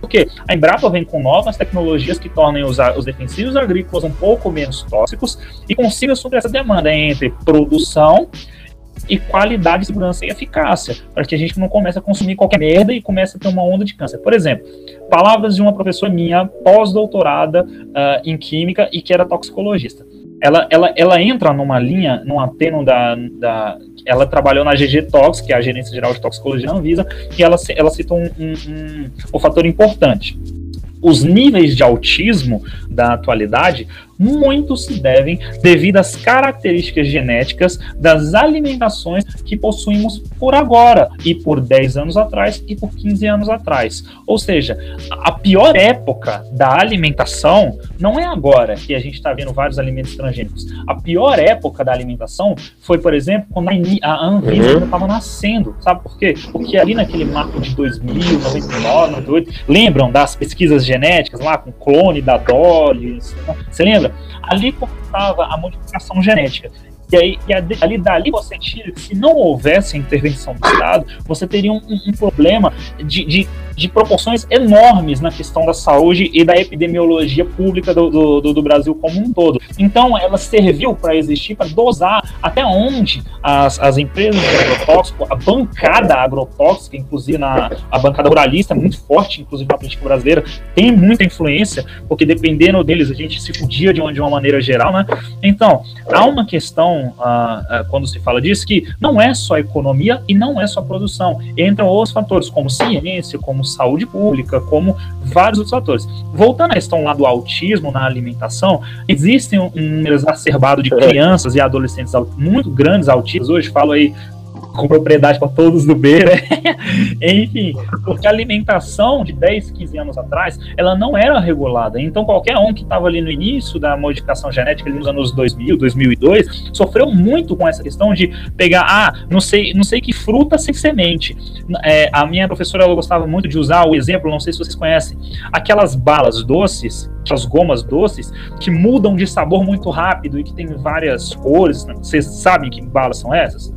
porque a Embrapa vem com novas tecnologias que tornem os, os defensivos agrícolas um pouco menos tóxicos e consiga suprir essa demanda entre produção e qualidade, segurança e eficácia, para que a gente não comece a consumir qualquer merda e comece a ter uma onda de câncer. Por exemplo, palavras de uma professora minha, pós-doutorada ah, em química e que era toxicologista. Ela, ela, ela entra numa linha, num ateno da, da. Ela trabalhou na GG Tox, que é a Gerência Geral de Toxicologia da Anvisa, e ela, ela citou um, um, um, um fator importante. Os níveis de autismo da atualidade muito se devem devido às características genéticas das alimentações que possuímos por agora, e por 10 anos atrás, e por 15 anos atrás. Ou seja, a pior época da alimentação não é agora que a gente está vendo vários alimentos transgênicos. A pior época da alimentação foi, por exemplo, quando a Anvisa Uhum. estava nascendo. Sabe por quê? Porque ali naquele marco de 2000, 99, 98, lembram das pesquisas genéticas lá com clone da Dolly? Você lembra? Ali começava a modificação genética. E aí, e ali, ali dali você tira que se não houvesse a intervenção do Estado, você teria um, um- problema de, de, de proporções enormes na questão da saúde e da epidemiologia pública do, do, do- Brasil como um todo. Então, ela serviu para existir, para dosar até onde as, as empresas de agrotóxico, a bancada agrotóxica, inclusive na, a bancada ruralista, muito forte, inclusive na política brasileira, tem muita influência, porque dependendo deles a gente se podia de uma, de uma maneira geral, né? Então, há uma questão, ah, quando se fala disso, que não é só economia e não é só produção. Entram outros fatores, como ciência, como saúde pública, como vários outros fatores. Voltando à questão lá do autismo na alimentação, existem um, um número exacerbado de crianças e adolescentes muito grandes autistas. Hoje falo aí com propriedade para todos do B, né? Enfim, porque a alimentação de 10, 15 anos atrás, ela não era regulada. Então, qualquer um que estava ali no início da modificação genética, ali nos anos 2000, 2002, sofreu muito com essa questão de pegar, ah, não sei, não sei que fruta sem semente. É, a minha professora ela gostava muito de usar o exemplo, não sei se vocês conhecem, aquelas balas doces as gomas doces que mudam de sabor muito rápido e que tem várias cores. Né? Vocês sabem que balas são essas?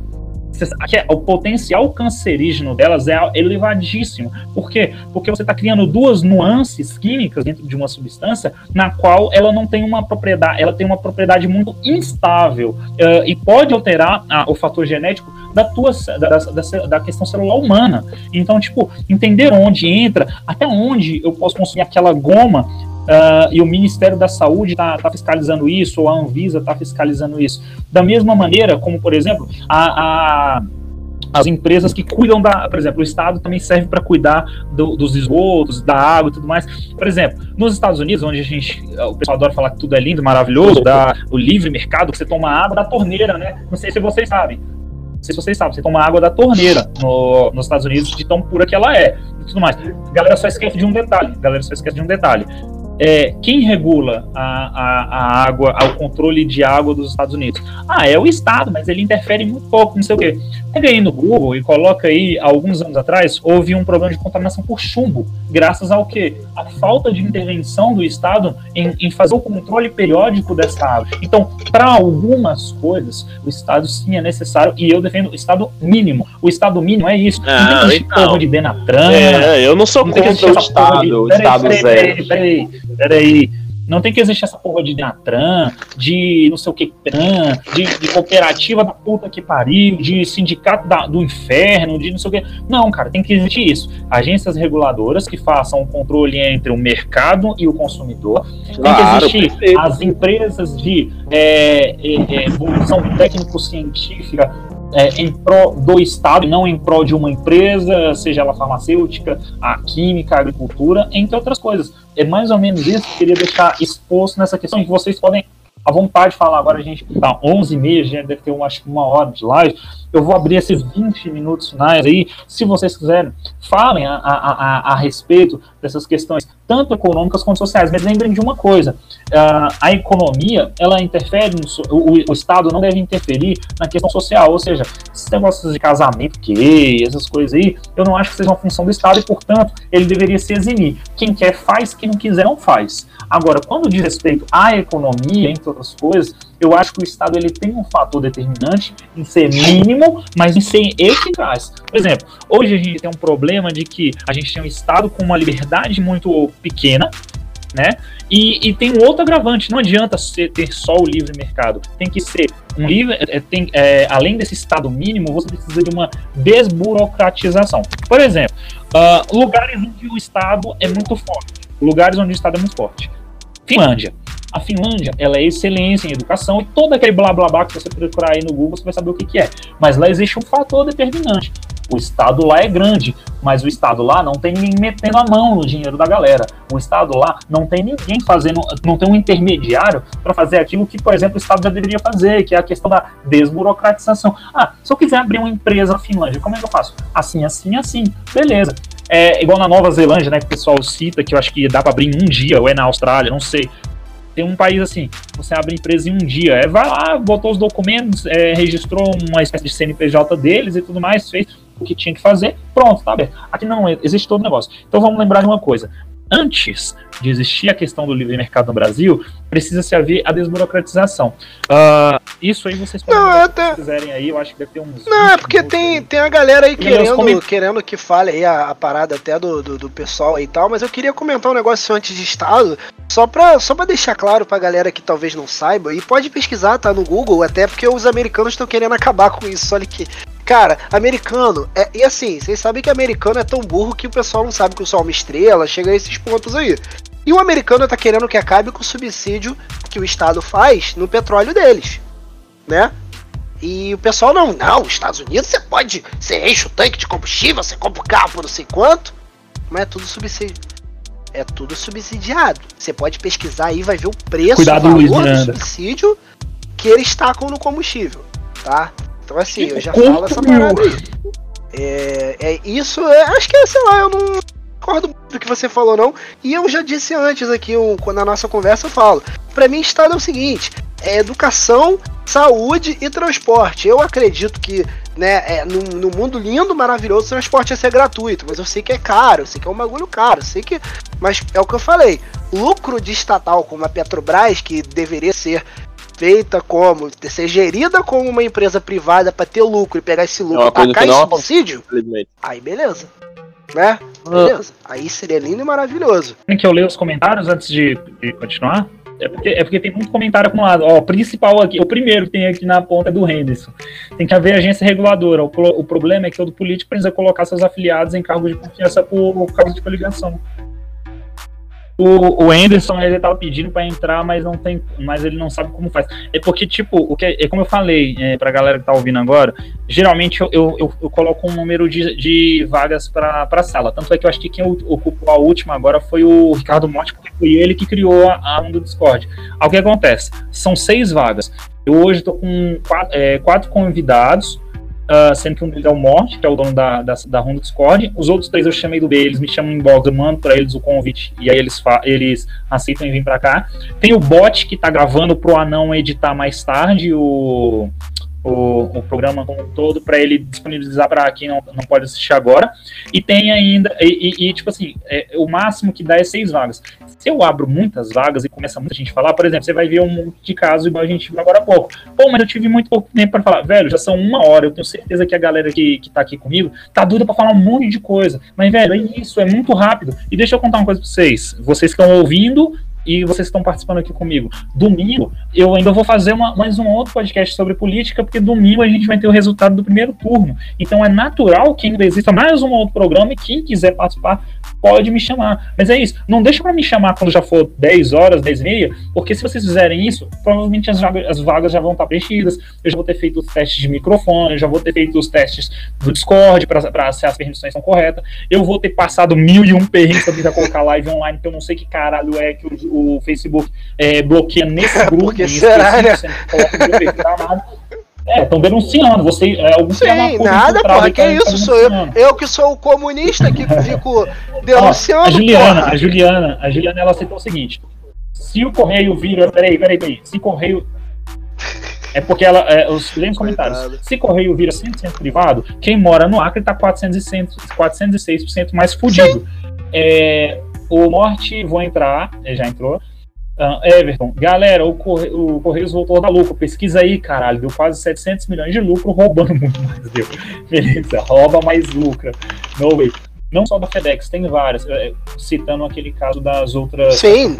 O potencial cancerígeno delas é elevadíssimo. Por quê? Porque você está criando duas nuances químicas dentro de uma substância na qual ela não tem uma propriedade, ela tem uma propriedade muito instável uh, e pode alterar uh, o fator genético da tua da, da, da, questão celular humana. Então, tipo, entender onde entra, até onde eu posso consumir aquela goma Uh, e o Ministério da Saúde está tá fiscalizando isso, ou a Anvisa está fiscalizando isso. Da mesma maneira, como, por exemplo, a, a as empresas que cuidam da, por exemplo, o Estado também serve para cuidar do, dos esgotos, da água e tudo mais. Por exemplo, nos Estados Unidos, onde a gente, o pessoal adora falar que tudo é lindo, maravilhoso, da, o livre mercado, que você toma água da torneira, né? Não sei se vocês sabem. Não sei se vocês sabem, você toma água da torneira no, nos Estados Unidos de tão pura que ela é e tudo mais. Galera só esquece de um detalhe. Galera só esquece de um detalhe é, quem regula a, a, a, água, o controle de água dos Estados Unidos? Ah, é o Estado, mas ele interfere muito pouco, não sei o quê. Pega aí no Google e coloca aí, alguns anos atrás, houve um problema de contaminação por chumbo, graças ao quê? A falta de intervenção do Estado em, em fazer o controle periódico dessa água. Então, para algumas coisas, o Estado sim é necessário, e eu defendo o Estado mínimo. O Estado mínimo é isso. Não, não tem que então. de Denatran. É, eu não sou não contra o Estado, de... o Estado peraí, zero. Peraí, peraí, peraí. Não tem que existir essa porra de Denatran, de não sei o que Tran, de, de, cooperativa da puta que pariu, de sindicato da, do inferno, de não sei o que. Não, cara, tem que existir isso. Agências reguladoras que façam o controle entre o mercado e o consumidor. Claro, tem que existir perfeito. as empresas de é, é, é, evolução técnico-científica é, em prol do Estado, não em prol de uma empresa, seja ela farmacêutica, a química, a agricultura, entre outras coisas. É mais ou menos isso que eu queria deixar exposto nessa questão, que vocês podem à vontade de falar. Agora a gente tá 11 e meia, já deve ter uma, acho uma hora de live. Eu vou abrir esses 20 minutos finais aí. Se vocês quiserem, falem a, a, a, a respeito dessas questões, tanto econômicas quanto sociais. Mas lembrem de uma coisa: uh, a economia ela interfere, no, o, o, Estado não deve interferir na questão social. Ou seja, esses negócios de casamento, que essas coisas aí, eu não acho que seja uma função do Estado e, portanto, ele deveria se eximir. Quem quer faz, quem não quiser não faz. Agora, quando diz respeito à economia, entre outras coisas, eu acho que o Estado ele tem um fator determinante em ser mínimo, mas em ser eficaz. Por exemplo, hoje a gente tem um problema de que a gente tem um Estado com uma liberdade muito pequena, né? E, e, tem um outro agravante, não adianta ser, ter só o livre mercado, tem que ser um livre, é, tem, é, além desse estado mínimo, você precisa de uma desburocratização. Por exemplo, uh, lugares onde o estado é muito forte, lugares onde o estado é muito forte. Finlândia. A Finlândia, ela é excelência em educação e todo aquele blá blá blá que você procurar aí no Google, você vai saber o que, que é. Mas lá existe um fator determinante. O Estado lá é grande, mas o Estado lá não tem ninguém metendo a mão no dinheiro da galera. O Estado lá não tem ninguém fazendo, não tem um intermediário para fazer aquilo que, por exemplo, o Estado já deveria fazer, que é a questão da desburocratização. Ah, se eu quiser abrir uma empresa na Finlândia, como é que eu faço? Assim, assim, assim. Beleza. É igual na Nova Zelândia, né, que o pessoal cita, que eu acho que dá para abrir em um dia, ou é na Austrália, não sei. Tem um país assim, você abre empresa em um dia. É, vai lá, botou os documentos, é, registrou uma espécie de CNPJ deles e tudo mais, fez o que tinha que fazer, pronto, tá aberto. Aqui não, existe todo o negócio. Então vamos lembrar de uma coisa antes de existir a questão do livre mercado no Brasil, precisa se haver a desburocratização. Uh, isso aí vocês podem, não, até... se quiserem aí, eu acho que deve ter uns. Não, é porque tem, aí. tem a galera aí querendo, querendo que fale aí a, a parada até do, do, do, pessoal aí e tal, mas eu queria comentar um negócio antes de Estado, só pra, só pra deixar claro pra galera que talvez não saiba, e pode pesquisar, tá no Google, até porque os americanos estão querendo acabar com isso, olha que Cara, americano, é, e assim, vocês sabem que americano é tão burro que o pessoal não sabe que o sol é uma estrela, chega a esses pontos aí. E o americano tá querendo que acabe com o subsídio que o Estado faz no petróleo deles, né? E o pessoal não, não, os Estados Unidos você pode, você enche o tanque de combustível, você compra o carro por não sei quanto, mas é tudo subsídio. É tudo subsidiado. Você pode pesquisar aí, vai ver o preço, Cuidado, o valor do subsídio que eles tacam no combustível, tá? Então assim, eu já falo essa parada aí. É, é isso, é, acho que, sei lá, eu não concordo muito do que você falou, não. E eu já disse antes aqui, um, na nossa conversa, eu falo. Para mim, Estado é o seguinte: é educação, saúde e transporte. Eu acredito que, né, é, no, no, mundo lindo, maravilhoso, o transporte ia ser gratuito. Mas eu sei que é caro, eu sei que é um bagulho caro, eu sei que. Mas é o que eu falei. lucro de estatal como a Petrobras, que deveria ser feita como, ser gerida como uma empresa privada para ter lucro e pegar esse lucro É uma e tacar em não subsídio, aí beleza. Né? Beleza. Aí seria lindo e maravilhoso. Tem que eu ler os comentários antes de, de continuar? É porque, é porque tem muito comentário acumulado. Ó, o principal aqui, o primeiro que tem aqui na ponta é do Henderson. Tem que haver agência reguladora. O, o problema é que todo político precisa colocar seus afiliados em cargos de confiança por, por causa de coligação. O, o Anderson ele tava pedindo para entrar, mas não tem, mas ele não sabe como faz. É porque tipo, o que é como eu falei é, para galera que tá ouvindo agora, geralmente eu, eu, eu, eu coloco um número de, de vagas para a sala. Tanto é que eu acho que quem ocupou a última agora foi o Ricardo Monte, porque foi ele que criou a, a onda do Discord. Aí o que acontece? São seis vagas. Eu hoje estou com quatro, é, quatro convidados, ah, sendo que um deles é o Morte, que é o dono da, da, da Honda Discord. Os outros três eu chamei do B, eles me chamam em inbox, eu mando para eles o convite e aí eles, eles aceitam e vêm para cá. Tem o bot que tá gravando pro Anão editar mais tarde o, o, o programa como um todo para ele disponibilizar para quem não, não pode assistir agora. E tem ainda, e, e- e, tipo assim, é, o máximo que dá é seis vagas. Se eu abro muitas vagas e começa muita gente a falar, por exemplo, você vai ver um monte de casos igual a gente viu agora há pouco. Pô, mas eu tive muito pouco tempo para falar. Velho, já são uma hora, eu tenho certeza que a galera que, que tá aqui comigo tá doida para falar um monte de coisa. Mas, velho, é isso, é muito rápido. E deixa eu contar uma coisa pra vocês. Vocês que estão ouvindo e vocês estão participando aqui comigo. Domingo, eu ainda vou fazer uma- mais um outro podcast sobre política, porque domingo a gente vai ter o resultado do primeiro turno. Então é natural que ainda exista mais um outro programa e quem quiser participar pode me chamar. Mas é isso, não deixa para me chamar quando já for 10 horas, 10 e meia, porque se vocês fizerem isso, provavelmente as vagas, as vagas já vão estar preenchidas. Eu já vou ter feito os testes de microfone, eu já vou ter feito os testes do Discord para se as permissões são corretas. Eu vou ter passado mil e um perrengues pra tentar colocar live online, que eu não sei que caralho é que o, o Facebook é, bloqueia nesse grupo. Porque será, né? É, estão denunciando. Você, é, algum Sim, nada, aí Que tá isso? Sou eu, eu que sou o comunista que fico Ó, denunciando. a Juliana, porra. a Juliana, a Juliana, ela citou o seguinte: se o correio vira, peraí, peraí, peraí, se correio é porque ela, é, os lendo os comentários. Se correio vira 100% privado, quem mora no Acre tá 406%, 406% mais fudido. É, o Morte, vou entrar, já entrou. Ah, Everton, galera, o, Corre- o Correios voltou da lucro. Pesquisa aí, caralho. Deu quase 700 milhões de lucro, roubando muito mais. Deu. Beleza, rouba mais lucra. No way. Não só da FedEx, tem várias. eh, Citando aquele caso das outras. Sim.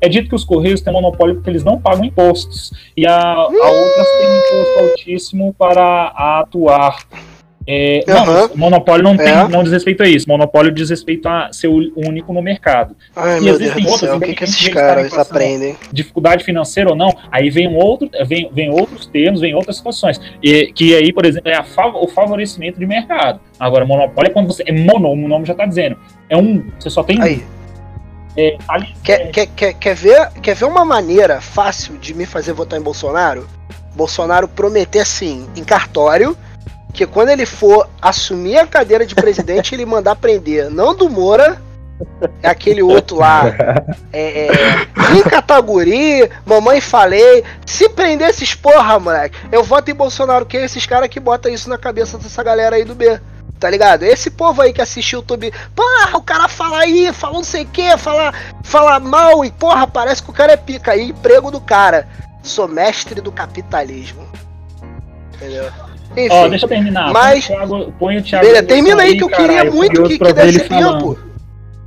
É dito que os Correios têm monopólio porque eles não pagam impostos. E a, a outras têm um imposto altíssimo para atuar. É, não, Aham. o monopólio não, tem, É. não diz respeito a isso. Monopólio diz respeito a ser o único no mercado. Ai, E meu existem Deus céu, o que, que esses caras aprendem? dificuldade financeira ou não, aí vem um outro, vem, vem outros termos, vem outras situações. E, que aí, por exemplo, é a o favorecimento de mercado. Agora, monopólio é quando você. É mono, o nome já está dizendo. É um. Você só tem. Aí, É, ali, quer, quer, quer, quer, ver, quer ver uma maneira fácil de me fazer votar em Bolsonaro? Bolsonaro prometer assim, em cartório, que quando ele for assumir a cadeira de presidente, ele mandar prender não do Moura, é aquele outro lá, é, é, em Cataguri, mamãe falei, se prender esses porra, moleque, eu voto em Bolsonaro, que é esses caras que botam isso na cabeça dessa galera aí do B. Tá ligado? Esse povo aí que assistiu o YouTube, porra, o cara fala aí, fala não sei o que, fala, fala mal e porra, parece que o cara é pica aí, emprego do cara. Sou mestre do capitalismo. Entendeu? Enfim. Ó, deixa eu terminar. mas- Põe o Thiago, põe o Thiago Beleza, termina aí que eu caralho, queria muito que, que desse falando. tempo.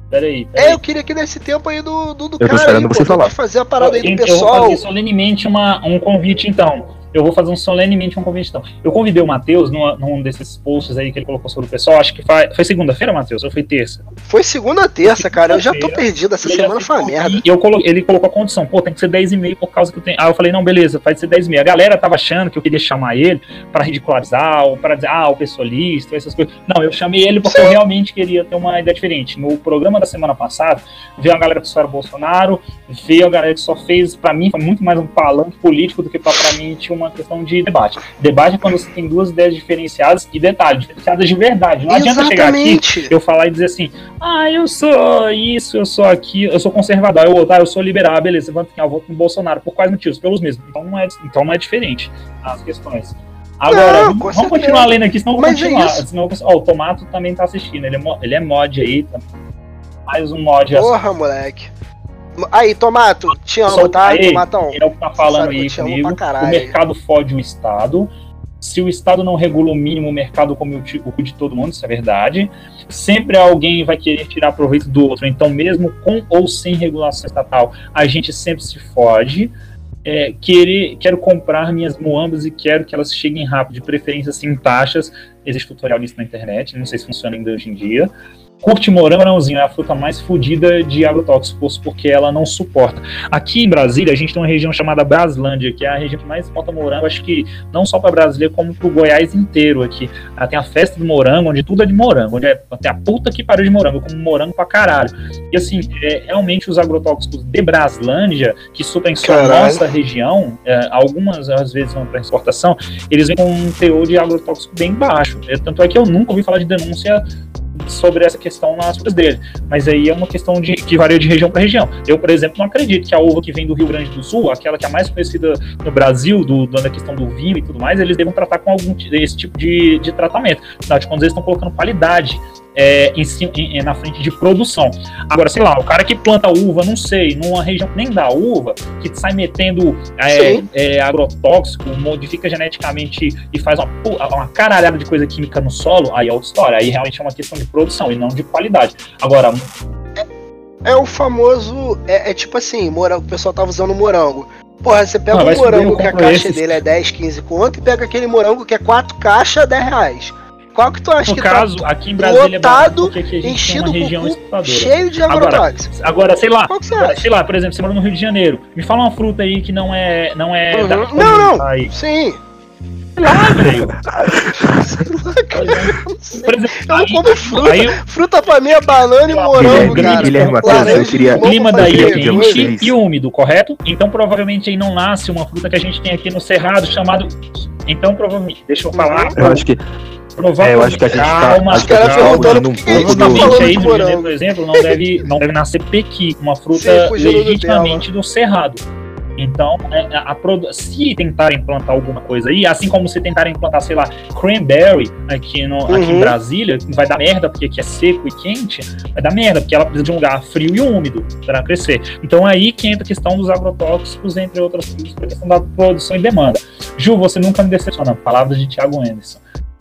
Peraí, peraí. É, eu queria que desse tempo aí do, do, do Eu tô cara esperando aí, você pô, falar. fazer a parada aí do Eu- Eu pessoal. vou fazer solenemente uma, um convite, então. Eu vou fazer um solenemente um convite, então. Eu convidei o Matheus numa- num desses posts aí que ele colocou sobre o pessoal. Acho que foi, foi segunda-feira, Matheus? Ou foi terça? Foi segunda terça, cara. Eu já tô perdido. Essa semana foi uma merda. E eu colo- ele colocou a condição, pô, tem que ser 10 e meio por causa que eu tenho. Ah, eu falei, não, beleza, pode ser 10 e meia. A galera tava achando que eu queria chamar ele pra ridicularizar, ou pra dizer, ah, o pessoalista, essas coisas. Não, eu chamei ele porque eu realmente queria ter uma ideia diferente. No programa da semana passada, veio a galera que só era Bolsonaro, veio a galera que só fez, pra mim, foi muito mais um palanque político do que mim tinha uma questão de debate. Debate é quando você tem duas ideias diferenciadas, e detalhe, diferenciadas de verdade. Não adianta chegar aqui Exatamente. eu falar e dizer assim, ah, eu sou isso, eu sou aquilo, eu sou conservador, eu, outro, ah, eu sou liberal, beleza, vamos eu voto no Bolsonaro. Por quais motivos? Pelos mesmos. Então não é, então não é diferente as questões. Agora, Não, vamos, com continuar lendo aqui, senão vou Mas é continuar. isso. senão, vou- ó, o Tomato também tá assistindo, ele é, ele é mod aí, tá? mais um mod. assim. Porra, moleque. Aí, Tomato, te amo, Só tá? aí, Tomatão. É o que tá falando que aí amo comigo. O mercado fode o Estado. Se o Estado não regula o mínimo, o mercado come o de todo mundo, isso é verdade. Sempre alguém vai querer tirar proveito do outro. Então, mesmo com ou sem regulação estatal, a gente sempre se fode. É, querer, quero comprar minhas moambas e quero que elas cheguem rápido, de preferência sem taxas. Existe tutorial nisso na internet, não sei se funciona ainda hoje em dia. Curte morangãozinho, é a fruta mais fodida de agrotóxicos, porque ela não suporta. Aqui em Brasília, a gente tem uma região chamada Braslândia, que é a região que mais exporta morango, acho que não só para Brasília, como para o Goiás inteiro aqui. Ah, tem a festa do morango, onde tudo é de morango, onde é até a puta que pariu de morango, como morango pra caralho. E assim, é, realmente os agrotóxicos de Braslândia, que suprem só a nossa região, é, algumas às vezes vão para exportação, eles vêm com um teor de agrotóxico bem baixo. É, tanto é que eu nunca ouvi falar de denúncia sobre essa questão nas frutas dele. Mas aí é uma questão de, que varia de região para região. Eu, por exemplo, não acredito que a uva que vem do Rio Grande do Sul, aquela que é mais conhecida no Brasil, do, da questão do vinho e tudo mais, eles devam tratar com algum esse tipo de, de tratamento. Afinal de contas, eles estão colocando qualidade é, em, em- na frente de produção. Agora, sei lá, o cara que planta uva, não sei, numa região que nem da uva, que sai metendo é, é, agrotóxico, modifica geneticamente e faz uma, uma caralhada de coisa química no solo, aí é outra história. Aí realmente é uma questão de produção e não de qualidade. Agora, É o famoso. É, é tipo assim, morango, o pessoal tava usando morango. Porra, você pega Ah, um morango que a caixa esses. dele é 10, 15 conto e pega aquele morango que é 4 caixas, 10 reais. Qual que tu acha no que caso, tá aqui em Brasília é lotado, porque aqui tem enchido com região cu, exportadora. cheio de Agora, agrotóxicos? Agora, sei lá, Qual que você acha? sei lá, por exemplo, você mora no Rio de Janeiro, me fala uma fruta aí que não é. Não é. Uhum. da- Não, não. Aí. Sim. Ah, velho. Sei lá, cara. Por exemplo, Eu não aí, como fruta. aí Fruta pra mim é banana e morango, Guilherme, cara. Guilherme Matheus, Laranja eu queria- e o clima pra daí é fazer de quente vocês. e úmido, correto? Então provavelmente aí não nasce uma fruta que a gente tem aqui no Cerrado chamado. Então provavelmente, deixa eu falar. Eu acho que, provavelmente, é, eu acho que a gente tá, calma, a gente tá calma. perguntando fugindo por que a gente pouco do... falando Provavelmente aí de do Rio de Janeiro, morango. por exemplo, não deve, não deve nascer pequi, uma fruta Sim, fugindo do legitimamente do cerrado. Então, é, a, a produ- se tentarem plantar alguma coisa aí, assim como se tentarem plantar, sei lá, cranberry aqui, no, aqui em Uhum. Brasília, vai dar merda porque aqui é seco e quente, vai dar merda porque ela precisa de um lugar frio e úmido para crescer. Então, aí que entra a questão dos agrotóxicos, entre outras coisas, para a questão da produção e demanda. Ju, você nunca me decepciona. Palavras de Thiago Anderson.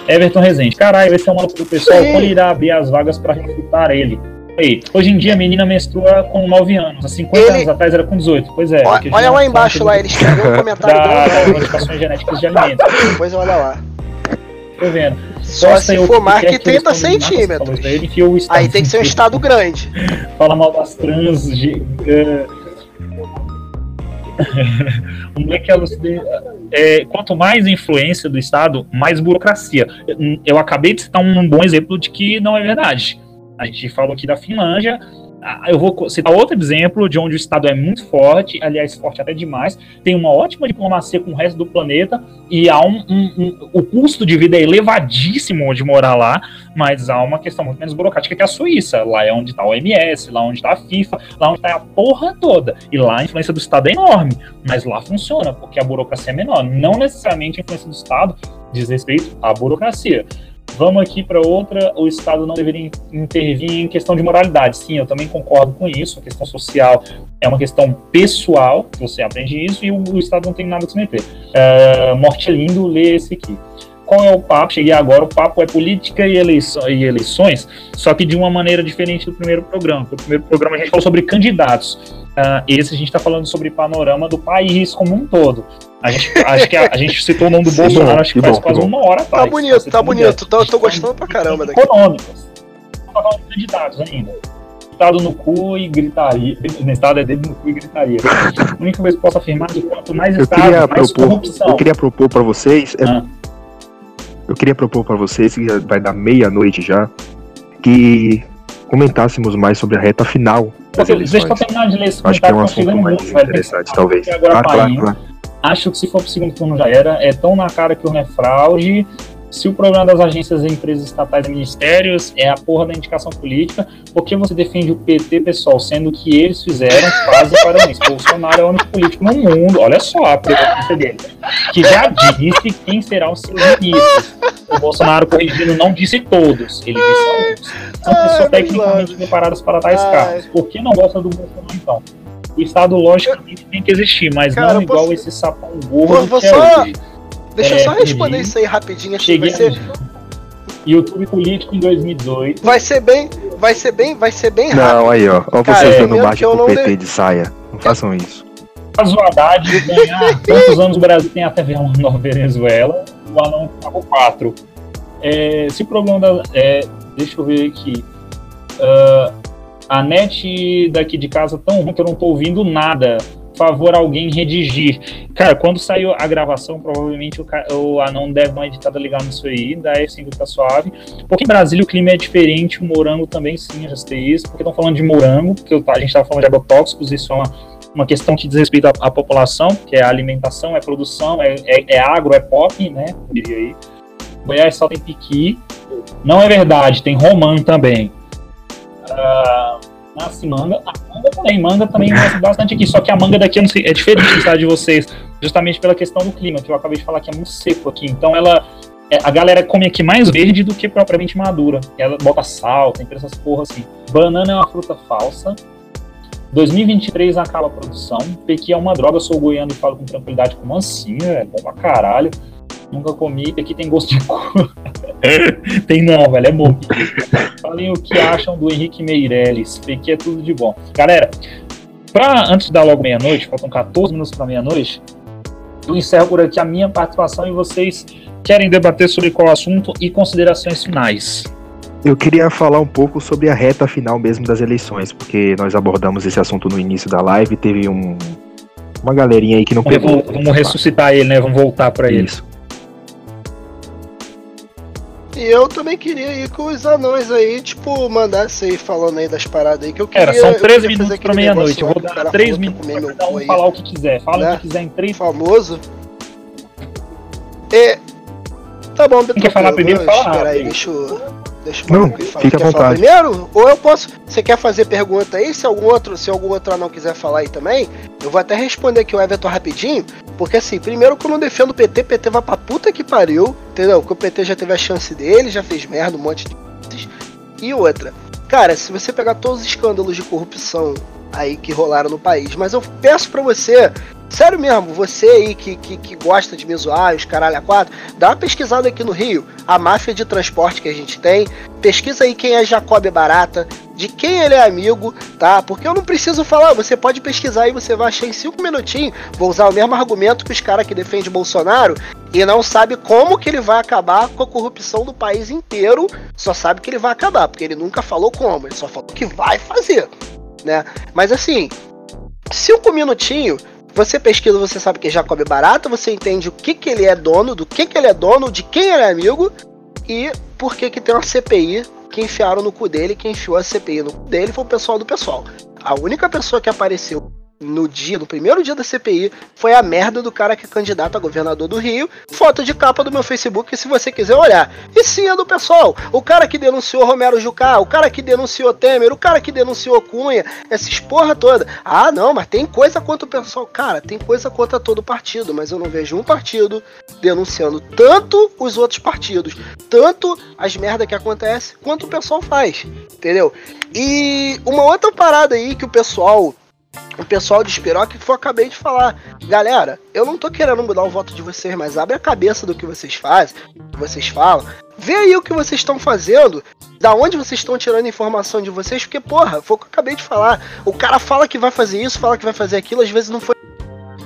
Everton Rezende. Caralho, esse é um maluco do pessoal. Sim. Quando irá abrir as vagas para refutar ele? Aí, hoje em dia a menina menstrua com 9 anos. Há 50 Ele- anos atrás era com 18. Pois é. Olha, porque olha já lá embaixo lá, ele escreveu um comentário da, modificações genéticas de alimentos. Depois olha lá. Tô vendo. Só Posta se for mais que que eles 30 falem de marcas, centímetros. aí, tem que ser um estado grande. Fala mal das trans. ge- eh, o moleque é lucidez- é, quanto mais influência do Estado, mais burocracia. Eu acabei de citar um bom exemplo de que não é verdade. A gente falou aqui da Finlândia. ah, Eu vou citar outro exemplo de onde o Estado é muito forte, aliás, forte até demais, tem uma ótima diplomacia com o resto do planeta e há um, um- um- o custo de vida é elevadíssimo de morar lá, mas há uma questão muito menos burocrática que a Suíça. Lá é onde está o OMS, lá onde está a FIFA, lá onde está a porra toda. E lá a influência do Estado é enorme, mas lá funciona, porque a burocracia é menor. Não necessariamente a influência do Estado diz respeito à burocracia. Vamos aqui para outra, o Estado não deveria in- intervir em questão de moralidade. Sim, eu também concordo com isso. A questão social é uma questão pessoal, você aprende isso, e o, o Estado não tem nada que se meter. É, Morte é lindo, lê esse aqui. Qual é o papo? Cheguei agora, o papo é política e, e eleições, só que de uma maneira diferente do primeiro programa. porque O primeiro programa a gente falou sobre candidatos. Ah, esse a gente está falando sobre panorama do país como um todo. A gente, acho que a, a gente citou o nome do Sim, Bolsonaro, bom, acho que que faz bom, quase que uma hora atrás. Tá bonito, tá bonito. Tô, tô gostando pra caramba daqui. Econômicas. Falando de candidatos ainda. Estado no cu e gritaria. Estado é dedo no cu e gritaria. A única coisa que posso afirmar é que quanto mais Eu Estado, queria mais propor, corrupção. eu queria propor para vocês, é- Ah. eu queria propor para vocês que vai dar meia-noite já, que comentássemos mais sobre a reta final das Porque, deixa eu eleições. terminar de ler esse Acho que é um assunto mais muito, velho. interessante, talvez. Agora, Claro, claro, claro. Acho que se for pro segundo turno já era. É tão na cara que o é fraude. Se o problema das agências e empresas estatais e ministérios é a porra da indicação política, por que você defende o PT, pessoal, sendo que eles fizeram, fazem parabéns? Bolsonaro é o único político no mundo, olha só a preferência dele, que já disse quem será o seu ministro. O Bolsonaro corrigindo não disse todos, ele disse alguns. São pessoas meu tecnicamente preparadas para tais Ai. cargos. Por que não gosta do Bolsonaro então? O Estado, logicamente, tem que existir, mas Cara, não igual posso- esse sapão Vou- gordo vou que é só- hoje. Deixa eu É, só responder isso aí rapidinho. Assim, Cheguei vai, ser, YouTube político em 2018. vai ser bem. Vai ser bem. Vai ser bem rápido. Não, aí, ó. Ó, Cara, vocês dando margem que eu pro PT de- de saia. Não façam isso. Caso o Haddad ganhar tantos anos o Brasil tem até ver uma nova Venezuela, o anão pagou quatro. É, se o problema da. é, deixa eu ver aqui. Ah, a net daqui de casa tão ruim que eu não tô ouvindo nada. Favor alguém redigir. Cara, quando saiu a gravação, provavelmente o, o anão deve uma editada legal nisso aí, da F5 tá suave. Porque em Brasília o clima é diferente, o morango também sim, já sei isso, porque estão falando de morango, porque a gente tava falando de agrotóxicos, isso é uma uma questão que diz respeito à, à população, que é a alimentação, é produção, é, é, é agro, é pop, né? Diria aí. Goiás só tem piqui. Não é verdade, tem romã também. Ah, nasce manga. A manga também, manga também nasce bastante aqui. Só que a manga daqui sei, é diferente da de vocês, justamente pela questão do clima, que eu acabei de falar que é muito seco aqui. Então ela. é, a galera come aqui mais verde do que propriamente madura. Ela bota sal, tem essas porra assim. Banana é uma fruta falsa. 2023 acaba a produção. Pequi é uma droga, sou goiano e falo com tranquilidade como assim, é bom pra caralho. Nunca comi, Pequi tem gosto de cu. tem não, velho, é bom. Falem o que acham do Henrique Meirelles. Pequi é tudo de bom. Galera, pra, antes de dar logo meia-noite, faltam 14 minutos pra meia-noite, eu encerro por aqui a minha participação e vocês querem debater sobre qual assunto e considerações finais. Eu queria falar um pouco sobre a reta final mesmo das eleições, porque nós abordamos esse assunto no início da live, teve um, uma galerinha aí que não Vamos, pegou. vamos ressuscitar ele, né? Vamos voltar pra ele. Isso. E eu também queria ir com os anões aí, tipo, mandar você aí falando aí das paradas aí que eu queria. Cara, são eu 13 queria minutos pra meia-noite. Eu vou dar cara 3 falou pra minutos pra cada um aí, falar o que quiser. Fala Né? o que quiser em 3 famoso. E. Tá bom, Beto. quer falar primeiro, fala Espera aí, deixa eu. Deixa eu Não, fica à vontade. primeiro? Ou eu posso. Você quer fazer pergunta aí? Se algum outro, se algum outro não quiser falar aí também, eu vou até responder aqui o Everton rapidinho. Porque assim, primeiro que eu não defendo o PT, PT vai pra puta que pariu, entendeu? Porque o PT já teve a chance dele, já fez merda, um monte de coisas. E outra, cara, se você pegar todos os escândalos de corrupção aí que rolaram no país, mas eu peço pra você, sério mesmo, você aí que, que, que gosta de me zoar, os caralho a quatro, dá uma pesquisada aqui no Rio, a máfia de transporte que a gente tem, pesquisa aí quem é Jacob Barata, de quem ele é amigo, tá? Porque eu não preciso falar, você pode pesquisar e você vai achar em cinco minutinhos. Vou usar o mesmo argumento que os caras que defendem Bolsonaro e não sabe como que ele vai acabar com a corrupção do país inteiro, só sabe que ele vai acabar, porque ele nunca falou como, ele só falou que vai fazer, né? Mas assim, cinco minutinhos, você pesquisa, você sabe que é Jacob Barata, você entende o que que ele é dono, do que que ele é dono, de quem ele é amigo e por que que tem uma CPI que enfiaram no cu dele, quem enfiou a CPI no cu dele foi o pessoal do pessoal. A única pessoa que apareceu no dia, no primeiro dia da CPI, foi a merda do cara que é candidato a governador do Rio. Foto de capa do meu Facebook, se você quiser olhar. E sim, é do pessoal. O cara que denunciou Romero Jucá, o cara que denunciou Temer, o cara que denunciou Cunha, essas porra toda. Ah, não, mas tem coisa contra o pessoal. Cara, tem coisa contra todo partido, mas eu não vejo um partido denunciando tanto os outros partidos, tanto as merdas que acontecem, quanto o pessoal faz. Entendeu? E uma outra parada aí que o pessoal o pessoal de Espiroca que eu acabei de falar. Galera, eu não tô querendo mudar o voto de vocês, mas abre a cabeça do que vocês fazem, do que vocês falam. Vê aí o que vocês estão fazendo, da onde vocês estão tirando informação de vocês, porque, porra, foi o que eu acabei de falar. O cara fala que vai fazer isso, fala que vai fazer aquilo, às vezes não foi.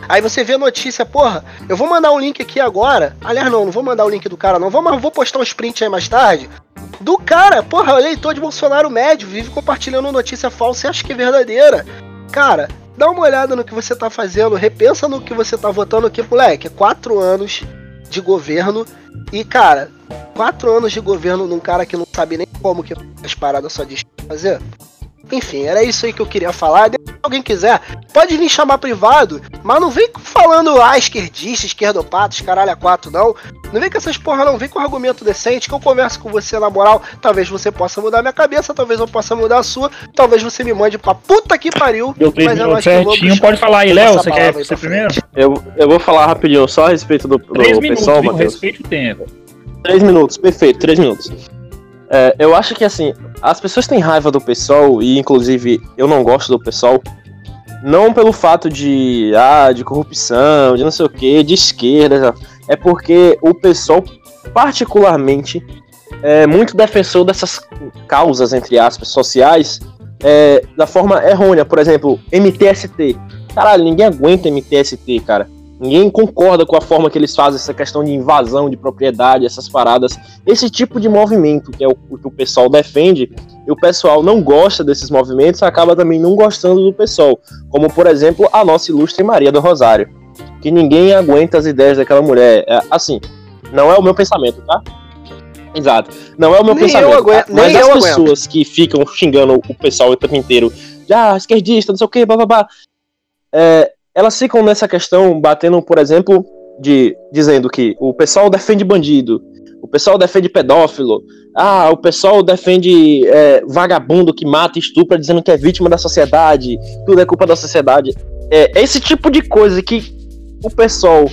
Aí você vê a notícia, porra, eu vou mandar um link aqui agora. Aliás, não, não vou mandar o link do cara, não. Vou, mas vou postar um sprint aí mais tarde. Do cara, porra, eleitor de Bolsonaro médio, vive compartilhando notícia falsa e acha que é verdadeira. Cara, dá uma olhada no que você tá fazendo, repensa no que você tá votando aqui, moleque. É quatro anos de governo e, cara, quatro anos de governo num cara que não sabe nem como que as paradas só diz fazer. Enfim, era isso aí que eu queria falar. Se alguém quiser, pode me chamar privado, mas não vem falando, ah, esquerdista, esquerdopatas, caralho, a quatro, não. Não vem com essas porra, não. Vem com argumento decente, que eu converso com você na moral. Talvez você possa mudar minha cabeça, talvez eu possa mudar a sua, talvez você me mande pra puta que pariu. Mas eu minutos acho que eu vou certinho. Pode falar aí, Léo. Você quer ser primeiro? Eu, eu vou falar rapidinho, só a respeito do, do Três minutos, pessoal, viu? Matheus. Respeite o tempo. Três minutos, perfeito, três minutos. É, eu acho que assim, as pessoas têm raiva do pessoal, e inclusive eu não gosto do pessoal, Não pelo fato de, ah, de corrupção, de não sei o que, de esquerda, é porque o pessoal, particularmente, é muito defensor dessas causas, entre aspas, sociais, é, da forma errônea. Por exemplo, MTST. Caralho, ninguém aguenta MTST, cara. Ninguém concorda com a forma que eles fazem essa questão de invasão de propriedade, essas paradas. Esse tipo de movimento que é o, que o pessoal defende, e o pessoal não gosta desses movimentos, acaba também não gostando do pessoal. Como, por exemplo, a nossa ilustre Maria do Rosário. Que ninguém aguenta as ideias daquela mulher. É, assim, não é o meu pensamento, tá? Exato. Não é o meu Nem pensamento. eu aguento- tá? mas nem as pessoas que ficam xingando o pessoal o tempo inteiro, ah, esquerdista, não sei o que, babá, é, elas ficam nessa questão batendo, por exemplo, de dizendo que o pessoal defende bandido, o pessoal defende pedófilo, ah, o pessoal defende é, vagabundo que mata e estupra, dizendo que é vítima da sociedade, tudo é culpa da sociedade. É esse tipo de coisa que o pessoal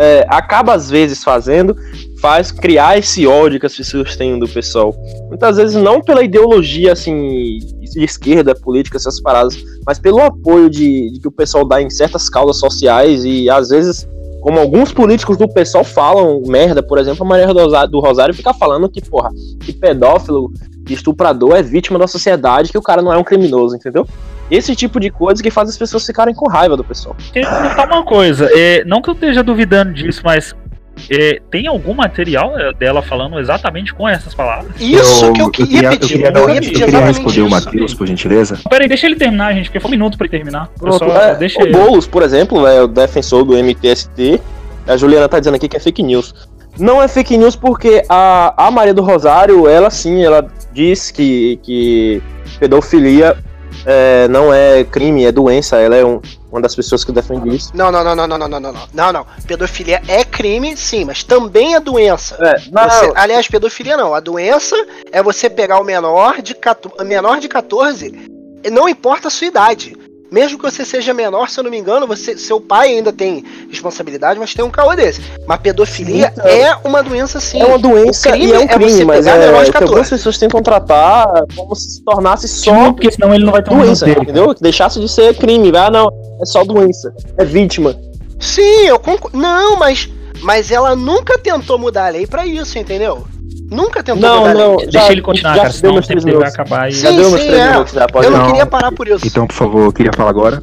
é, acaba às vezes fazendo, faz criar esse ódio que as pessoas têm do pessoal. Muitas vezes não pela ideologia assim de esquerda, política, essas paradas, mas pelo apoio de, de que o pessoal dá em certas causas sociais e às vezes, como alguns políticos do pessoal falam merda, por exemplo, a Maria do Rosário, fica falando que, porra, que pedófilo, que estuprador é vítima da sociedade, que o cara não é um criminoso, entendeu? Esse tipo de coisa que faz as pessoas ficarem com raiva do pessoal. Queria perguntar uma coisa, é, não que eu esteja duvidando disso, mas é, tem algum material é, dela falando exatamente com essas palavras? Isso que eu queria queria, pedir. Eu queria, Eu, dar- ia eu queria exatamente responder o. Matheus, por gentileza. Peraí, deixa ele terminar, gente, porque foi um minuto pra ele terminar. Eu Pronto, só, é, deixa o ele. Boulos, por exemplo, é o defensor do MTST. A Juliana tá dizendo aqui que é fake news. Não é fake news porque a, a Maria do Rosário, ela sim, ela diz que, que pedofilia é, não é crime, é doença. Ela é um- uma das pessoas que defende isso. Não, não, não, não, não, não, não, não, não, não, não. Pedofilia é crime, sim, mas também é doença. É, não, Você- aliás, pedofilia não. A doença é você pegar o menor de, 14 menor de 14, e não importa a sua idade. Mesmo que você seja menor, se eu não me engano, você, seu pai ainda tem responsabilidade, mas tem um caô desse. Mas pedofilia Então, é uma doença sim. é uma doença o crime e é um é crime, você mas pegar menor é de que algumas 14. pessoas tentam tratar como se se tornasse só Não, porque senão ele não vai ter um doença, entendeu? Que deixasse de ser crime. Ah, não, é só doença, é vítima. Sim, eu concordo. Não, mas, mas ela nunca tentou mudar a lei pra isso, entendeu? Nunca tentou Não, mudar não. Deixa Já- ele continuar, já cara, deu senão o tempo vai acabar e. Sim, Já deu sim, três é. minutos, né? Pode Eu não Não. queria parar por isso. Então, por favor, eu queria falar agora.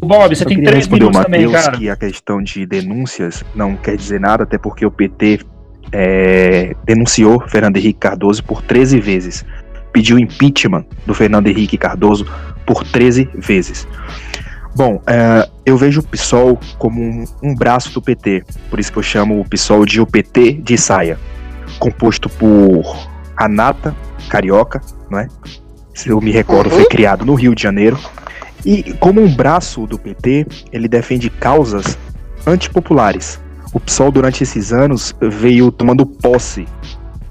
Bob, você eu tem três minutos também, Matheus cara. que a questão de denúncias não quer dizer nada, até porque o PT é, denunciou Fernando Henrique Cardoso por 13 vezes. Pediu impeachment do Fernando Henrique Cardoso por 13 vezes. Bom, é, eu vejo o PSOL como um, um braço do PT, por isso que eu chamo o PSOL de o PT de saia, composto por Anata, carioca, não é? Se eu me recordo, foi Uhum. criado no Rio de Janeiro. E como um braço do PT, ele defende causas antipopulares. O PSOL, durante esses anos, veio tomando posse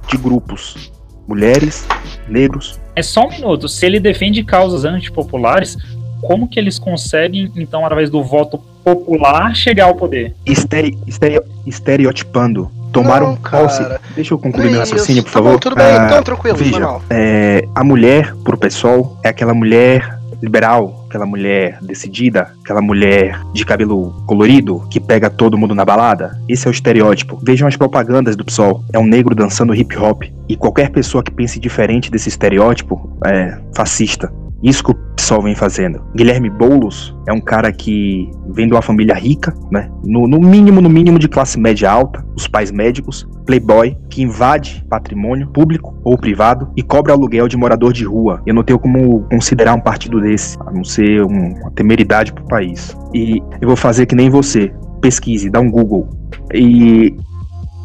de grupos. Mulheres, negros. É só um minuto. Se ele defende causas antipopulares, como que eles conseguem, então, através do voto popular, chegar ao poder? estere- estere- estereotipando. Tomaram Não, cara. posse. Deixa eu concluir meu é isso. raciocínio, por Tá bom, favor. tudo bem, Ah, então tranquilo, veja, é, a mulher, pro pessoal, é aquela mulher liberal, aquela mulher decidida, aquela mulher de cabelo colorido que pega todo mundo na balada. Esse é o estereótipo. Vejam as propagandas do PSOL. É um negro dançando hip hop. E qualquer pessoa que pense diferente desse estereótipo é fascista. Isso que o PSOL vem fazendo. Guilherme Boulos é um cara que vem de uma família rica, né? No, no mínimo, no mínimo de classe média alta, os pais médicos, playboy, que invade patrimônio público ou privado e cobra aluguel de morador de rua. Eu não tenho como considerar um partido desse, a não ser um- uma temeridade pro país. E eu vou fazer que nem você. Pesquise, dá um Google. E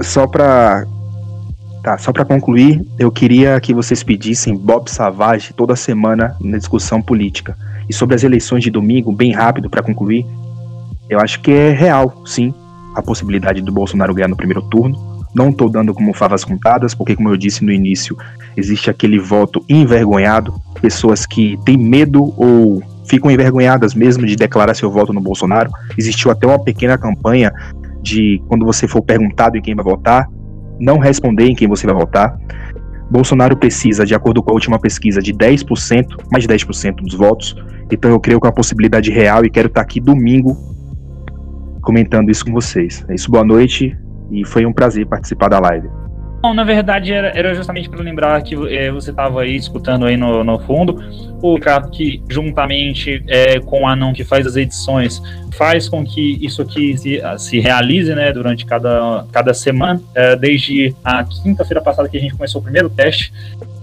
só pra Tá, só pra concluir, eu queria que vocês pedissem Bob Savage toda semana na discussão política. E sobre as eleições de domingo, bem rápido pra concluir, eu acho que é real, sim, a possibilidade do Bolsonaro ganhar no primeiro turno. Não tô dando como favas contadas, porque como eu disse no início, existe aquele voto envergonhado, pessoas que têm medo ou ficam envergonhadas mesmo de declarar seu voto no Bolsonaro. Existiu até uma pequena campanha de quando você for perguntado em quem vai votar, não responder em quem você vai votar. Bolsonaro precisa, de acordo com a última pesquisa, de 10%, mais de 10% dos votos. Então eu creio que é uma possibilidade real e quero estar aqui domingo comentando isso com vocês. É isso, boa noite e foi um prazer participar da live. Não, na verdade era, era justamente para lembrar que é, você estava aí escutando aí no, no fundo o Ricardo que juntamente é, com o Anão que faz as edições faz com que isso aqui se, se realize né, durante cada, cada semana. É, desde a quinta-feira passada que a gente começou o primeiro teste,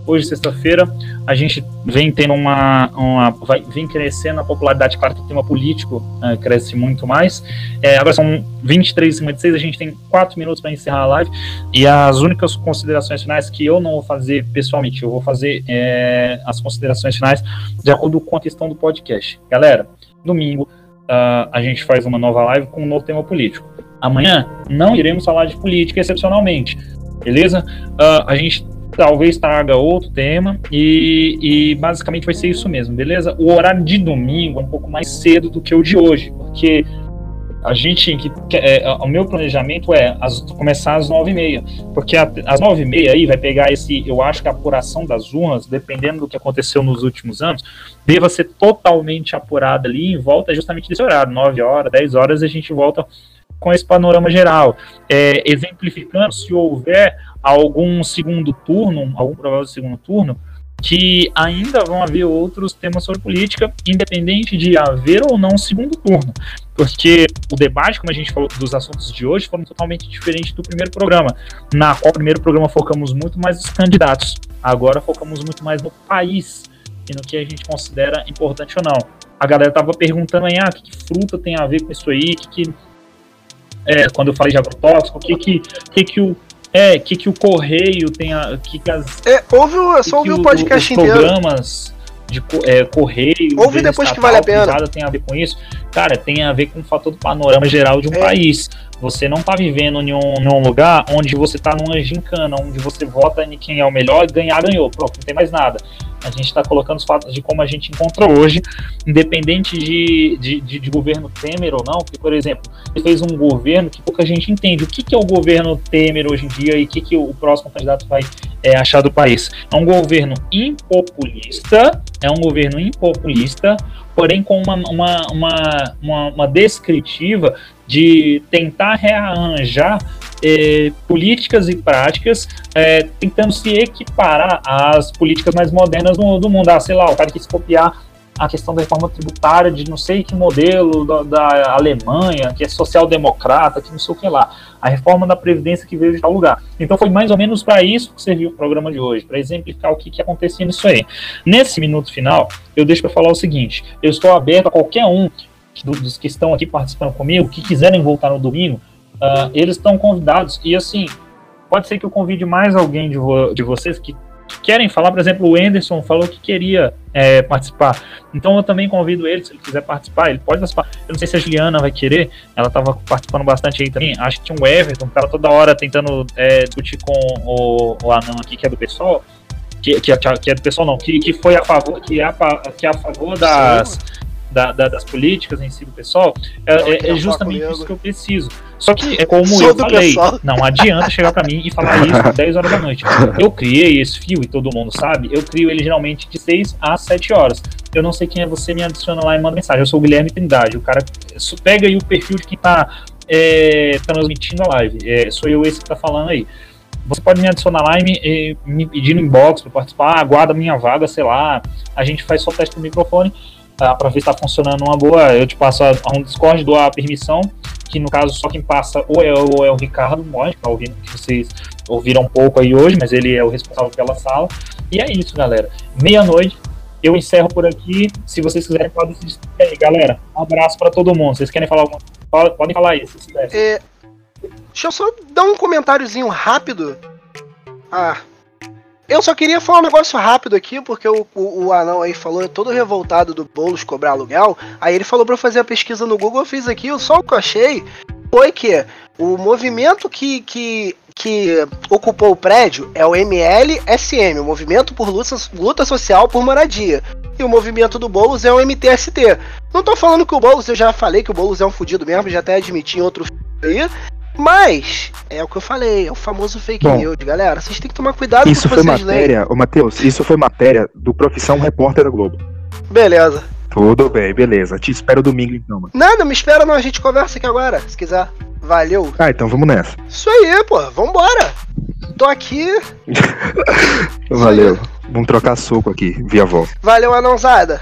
hoje, sexta-feira, a gente vem tendo uma. uma vai, vem crescendo a popularidade, claro que o tema político é, cresce muito mais. É, agora são 23h56, a gente tem 4 minutos para encerrar a live. E as únicas considerações finais que eu não vou fazer pessoalmente, eu vou fazer é, as considerações finais de acordo com a questão do podcast. Galera, domingo. Uh, a gente faz uma nova live com um novo tema político. Amanhã não iremos falar de política excepcionalmente, beleza? Uh, a gente talvez traga outro tema e, e, basicamente vai ser isso mesmo, beleza? O horário de domingo é um pouco mais cedo do que o de hoje, porque a gente que é, o meu planejamento é as, começar às nove e meia, porque às nove e meia aí vai pegar esse, eu acho que a apuração das urnas, dependendo do que aconteceu nos últimos anos, deva ser totalmente apurada ali em volta justamente desse horário, nove horas, dez horas a gente volta com esse panorama geral, é, exemplificando se houver algum segundo turno, algum provável segundo turno, que ainda vão haver outros temas sobre política, independente de haver ou não segundo turno. Porque o debate, como a gente falou dos assuntos de hoje, foram totalmente diferentes do primeiro programa. Na qual o primeiro programa focamos muito mais nos candidatos. Agora focamos muito mais no país e no que a gente considera importante ou não. A galera tava perguntando aí, ah, que, que fruta tem a ver com isso aí? Que, que é, quando eu falei de agrotóxico, o que, que, que, que o é, que que o correio tem a, que, que as É, ouve, o, só ouvi o podcast inteiro. programas de é, correio, ouve depois que vale a pena. Tem a ver com isso. Cara, tem a ver com o fator do panorama geral de um é. país. Você não tá vivendo em um, em um, lugar onde você tá numa gincana, onde você vota em quem é o melhor e ganhar, ganhou. Pronto, não tem mais nada. A gente está colocando os fatos de como a gente encontrou hoje, independente de, de, de, de, governo Temer ou não, porque, por exemplo, ele fez um governo que pouca gente entende. O que, que é o governo Temer hoje em dia e o que, que o próximo candidato vai é, achar do país? É um governo impopulista, é um governo impopulista, porém com uma, uma, uma, uma, uma descritiva de tentar rearranjar eh, políticas e práticas eh, tentando se equiparar às políticas mais modernas do, do mundo. Ah, sei lá, o cara quis copiar a questão da reforma tributária de não sei que modelo da, da Alemanha, que é social-democrata, que não sei o que lá. A reforma da Previdência que veio de tal lugar. Então foi mais ou menos para isso que serviu o programa de hoje, para exemplificar o que, que acontecia nisso aí. Nesse minuto final, eu deixo para falar o seguinte: eu estou aberto a qualquer um dos que estão aqui participando comigo, que quiserem voltar no domingo, uh, eles estão convidados. E assim, pode ser que eu convide mais alguém de, vo de vocês que, que, querem falar. Por exemplo, o Anderson falou que queria é, participar. Então eu também convido ele, se ele quiser participar, ele pode participar. Eu não sei se a Juliana vai querer, ela estava participando bastante aí também. Acho que tinha um Everton, que toda hora tentando é, discutir com o, o anão aqui, que é do pessoal. Que, que, que, é do pessoal não, que, que foi a favor, que é a, que é a favor das. Da, da, das políticas em si do pessoal, é, é, é justamente isso que eu preciso. Só que é como Sou eu falei, pessoal. não adianta chegar para mim e falar isso às 10 horas da noite. Eu criei esse fio, e todo mundo sabe, eu crio ele geralmente de 6 às 7 horas. Eu não sei quem é você, me adiciona lá e manda mensagem. Eu sou o Guilherme Trindade. O cara pega aí o perfil de quem tá é, transmitindo a live. É, sou eu esse que tá falando aí. Você pode me adicionar lá e me, me pedir no inbox para participar, aguarda minha vaga, sei lá. A gente faz só teste do microfone tá, para ver se está funcionando uma boa. Eu te passo a, a um Discord, dou a permissão, que no caso só quem passa ou é, ou é o Ricardo Monte, que, tá ouvindo, que vocês ouviram um pouco aí hoje, mas ele é o responsável pela sala. E é isso, galera. Meia-noite, eu encerro por aqui. Se vocês quiserem, podem se despedir galera. Um abraço para todo mundo. Vocês querem falar alguma coisa? Podem falar aí, se quiserem. É, deixa eu só dar um comentáriozinho rápido. Ah, eu só queria falar um negócio rápido aqui, porque o, o, o anão aí falou todo revoltado do Boulos cobrar aluguel. Aí ele falou eu fazer a pesquisa no Google, eu fiz aqui, só o que eu achei foi que o movimento que, que, que ocupou o prédio é o MLSM, o Movimento por Luta, Luta Social por Moradia. E o movimento do Boulos é o MTST. Não tô falando que o Boulos, eu já falei que o Boulos é um fudido mesmo, já até admiti em outro aí. Mas, é o que eu falei, é o famoso fake Bom, news, galera. Vocês têm que tomar cuidado isso com o que vocês foi matéria, leem. Ô, Matheus, isso foi matéria do Profissão Repórter da Globo. Beleza. Tudo bem, beleza. Te espero domingo então, mano. Não me espera não, a gente conversa aqui agora, se quiser. Valeu. Ah, então vamos nessa. Isso aí, pô, vambora. Tô aqui. Valeu. Vamos trocar soco aqui, via voz. Valeu, anãozada.